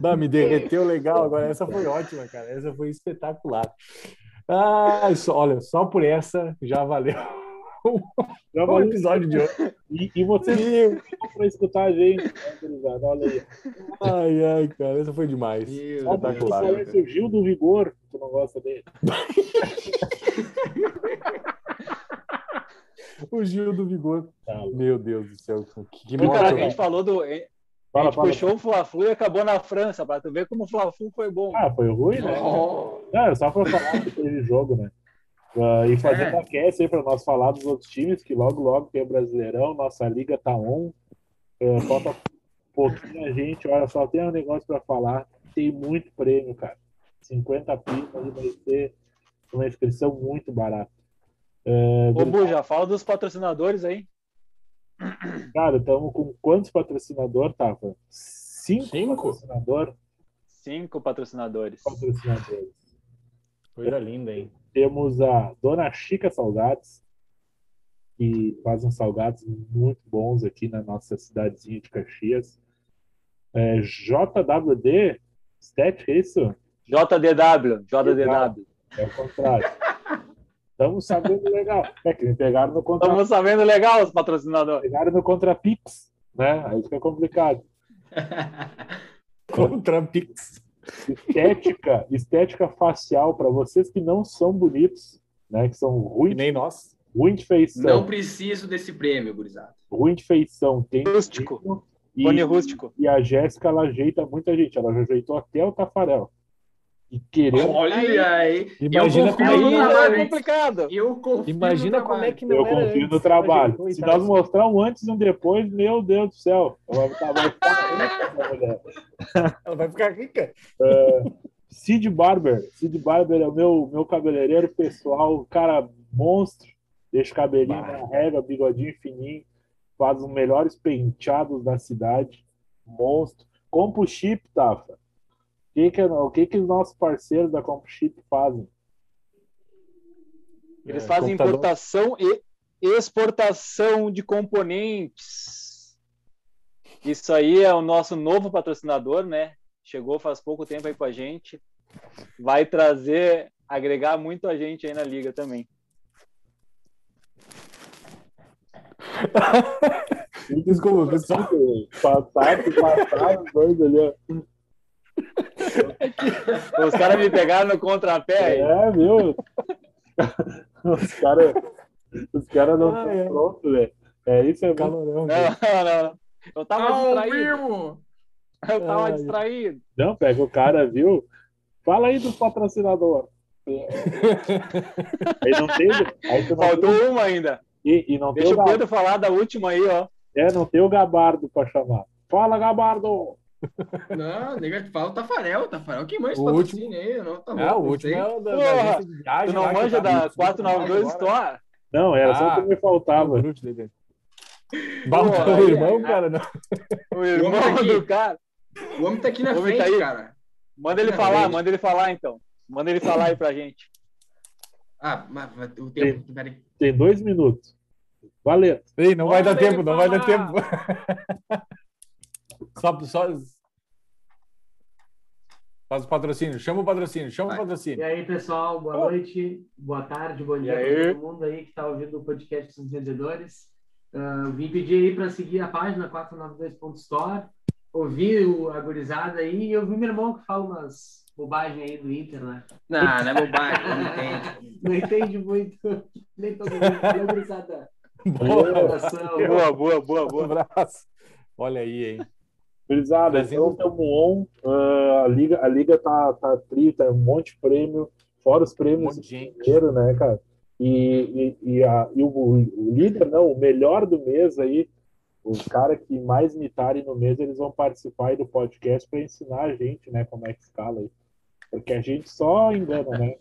E: Não, me derreteu legal agora. Essa foi ótima, cara. Essa foi espetacular. Ah, só, olha, só por essa já valeu O
D: valeu.
E: episódio de hoje.
D: E, e vocês para escutar a gente, né, gurizada? Olha aí.
E: Ai, ai, cara, essa foi demais. Espetacular.
D: o Gil do Vigor, tu não gosta dele.
E: O Gil do Vigor.
D: Tá,
E: Meu Deus do céu. Que, que
B: cara, a gente falou do. A gente
D: fala.
B: puxou o Fla-Flu e acabou na França, pra tu ver como o Fla-Flu foi bom.
D: Ah, foi ruim, né?
C: Oh,
D: Não, só para falar que teve jogo, né? Ah, e fazer
C: É.
D: uma cast aí para nós falar dos outros times, que logo, logo tem o Brasileirão, nossa liga tá on. Ah, falta pouquinho a gente, olha só, tem um negócio para falar. Tem muito prêmio, cara. 50 pilas e vai ser uma inscrição muito barata. Ah,
B: Ô, Bu, já fala dos patrocinadores aí.
D: Cara, estamos com quantos patrocinadores, Tava? Cinco,
E: Cinco?
D: patrocinador,
B: Cinco patrocinadores.
D: patrocinadores.
E: Coisa linda, hein?
D: Temos a Dona Chica Salgados, que faz uns salgados muito bons aqui na nossa cidadezinha de Caxias. É, JWD, Stat, é isso?
B: JDW, JDW.
D: É o contrário. Estamos sabendo legal. É que me pegaram no contra,
B: Estamos sabendo legal os patrocinadores.
D: pegaram no Contrapix, né? Aí fica complicado.
E: Contra Pix.
D: Estética, estética facial para vocês que não são bonitos, né? Que são
E: Que
D: ruim,
E: nem nós.
D: ruim de feição.
C: não preciso desse prêmio, gurizada.
D: ruim de feição. Tem
B: Rústico.
D: E,
B: rústico.
D: e a Jéssica, ela ajeita muita gente. Ela já ajeitou até o Tafarel. E querendo,
C: Olha aí.
E: Imagina
C: Eu
E: como é
B: Aí
C: no
E: que...
C: trabalho.
B: é complicado.
C: Eu confio
E: Imagina
C: no
E: como é
C: trabalho.
E: que não
D: eu
E: era
D: confio
E: antes.
D: no trabalho. Se nós mostrar um antes e um depois, meu Deus do céu. Ela vai ficar mulher.
E: Ela vai ficar rica.
D: Cid Barber. Cid Barber é o meu, meu cabeleireiro pessoal, cara monstro. Deixa o cabelinho
E: Bah.
D: na régua, bigodinho fininho. Faz os melhores penteados da cidade. Monstro. Compra o chip, Tafa. Que, que, o que, que os nossos parceiros da Compra Chip fazem?
B: Eles
E: É,
B: fazem
E: computador.
B: importação e exportação de componentes. Isso aí é o nosso novo patrocinador, né? Chegou faz pouco tempo aí com a gente. Vai trazer, agregar muito a gente aí na liga também.
E: Desculpa, pessoal.
D: Passaram, passaram os dois ali.
B: Os caras me pegaram no contrapé aí.
D: É, viu? Os caras os cara não
E: Ah,
D: estão
E: é.
D: prontos, velho. É isso, é
E: Calorão.
B: Não, não, não. Eu tava
C: Ao
B: distraído.
C: vivo!
B: Eu tava
E: Ai.
B: distraído.
D: Não, pega o cara, viu? Fala aí do patrocinador. Aí não tem. Aí tu não
B: Faltou
D: tem-
B: uma ainda.
D: e, e não, tem
B: Deixa
D: o
B: Pedro falar da última aí, ó.
D: é, não tem o Gabardo pra chamar. Fala, Gabardo!
C: Não, nega, fala o Tafarel, o Tafarel que manja
E: O
C: patrocínio aí, não, tá
E: Ah, o
C: não
E: último
C: sei.
E: é o da,
B: Porra,
E: da viagem.
B: Tu não manja
E: tá-
B: da 492 Store?
D: Não, era só o
E: Ah.
D: que me faltava.
E: O
B: Porra,
E: o irmão,
B: aí.
E: cara, não.
B: O irmão
C: homem tá
B: do cara.
C: O homem tá aqui na
B: O homem
C: frente,
B: tá aí.
C: cara.
B: Manda ele falar,
C: ele-
B: manda ele falar então. Manda ele falar aí pra gente.
C: Ah, mas mas o tempo, peraí.
D: Tem dois minutos. Valeu.
E: Ei, não vai dar
B: Manda
E: tempo, não vai dar
B: falar.
E: tempo. só, só. Faz o patrocínio, chama o patrocínio, chama
C: Vai.
E: o
F: E
E: patrocínio.
F: aí, pessoal, boa noite, boa tarde, bom dia
B: E
F: para todo mundo aí que está ouvindo o podcast dos Entendedores. Ah, vim pedir aí para seguir a página 492.store, ouvir o a gurizada aí e ouvir meu irmão que fala umas bobagens aí do Inter, né?
C: Não, não é bobagem, não entende.
F: Não entende muito, nem todo mundo.
E: Boa,
F: Abração.
B: Boa, boa, boa,
E: um
B: boa.
E: abraço. Olha aí, hein? Mas
D: então
E: eu-
D: estamos on. Ah, a, liga, a liga tá, tá tri, tá um monte de prêmio, fora os
E: Um
D: prêmios dinheiro, né, cara? E, e, e, a- e o, o líder, não, o melhor do mês aí, os caras que mais mitarem no mês, eles vão participar aí do podcast para ensinar a gente, né, como é que escala aí. Porque a gente só engana, né?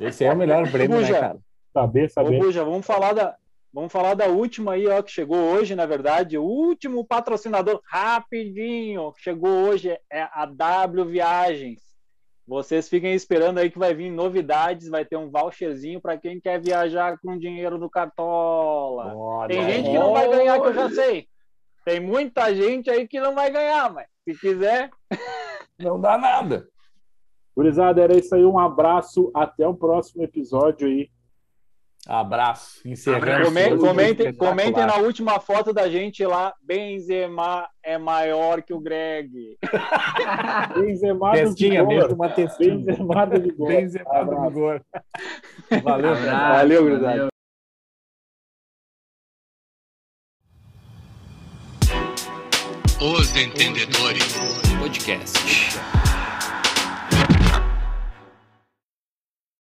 E: Esse é o melhor prêmio, né, cara?
D: Saber,
B: Ô,
D: saber.
B: Buja, vamos falar da. Vamos falar da última aí, ó, que chegou hoje, na verdade. O último patrocinador, rapidinho, que chegou hoje é a W Viagens. Vocês fiquem esperando aí que vai vir novidades, vai ter um voucherzinho para quem quer viajar com dinheiro no Cartola.
E: Olha
B: Tem gente que não vai ganhar, que eu já sei. Tem muita gente aí que não vai ganhar, mas se quiser,
E: Não dá nada.
D: Gurizada, era isso aí. Um abraço. Até o próximo episódio aí.
E: Abraço. Encerrando. Hoje,
B: comentem,
E: espetacular.
B: comentem na última foto da gente lá. Benzema é maior que o Greg.
D: Benzemado de
E: Testinha
D: boa.
E: mesmo, uma testinha.
D: Benzemado de boa.
E: Bem zemado
D: Abraço.
E: vigor. Valeu.
C: Abraço,
B: Valeu, gurizada.
A: Os Entendedores Podcast.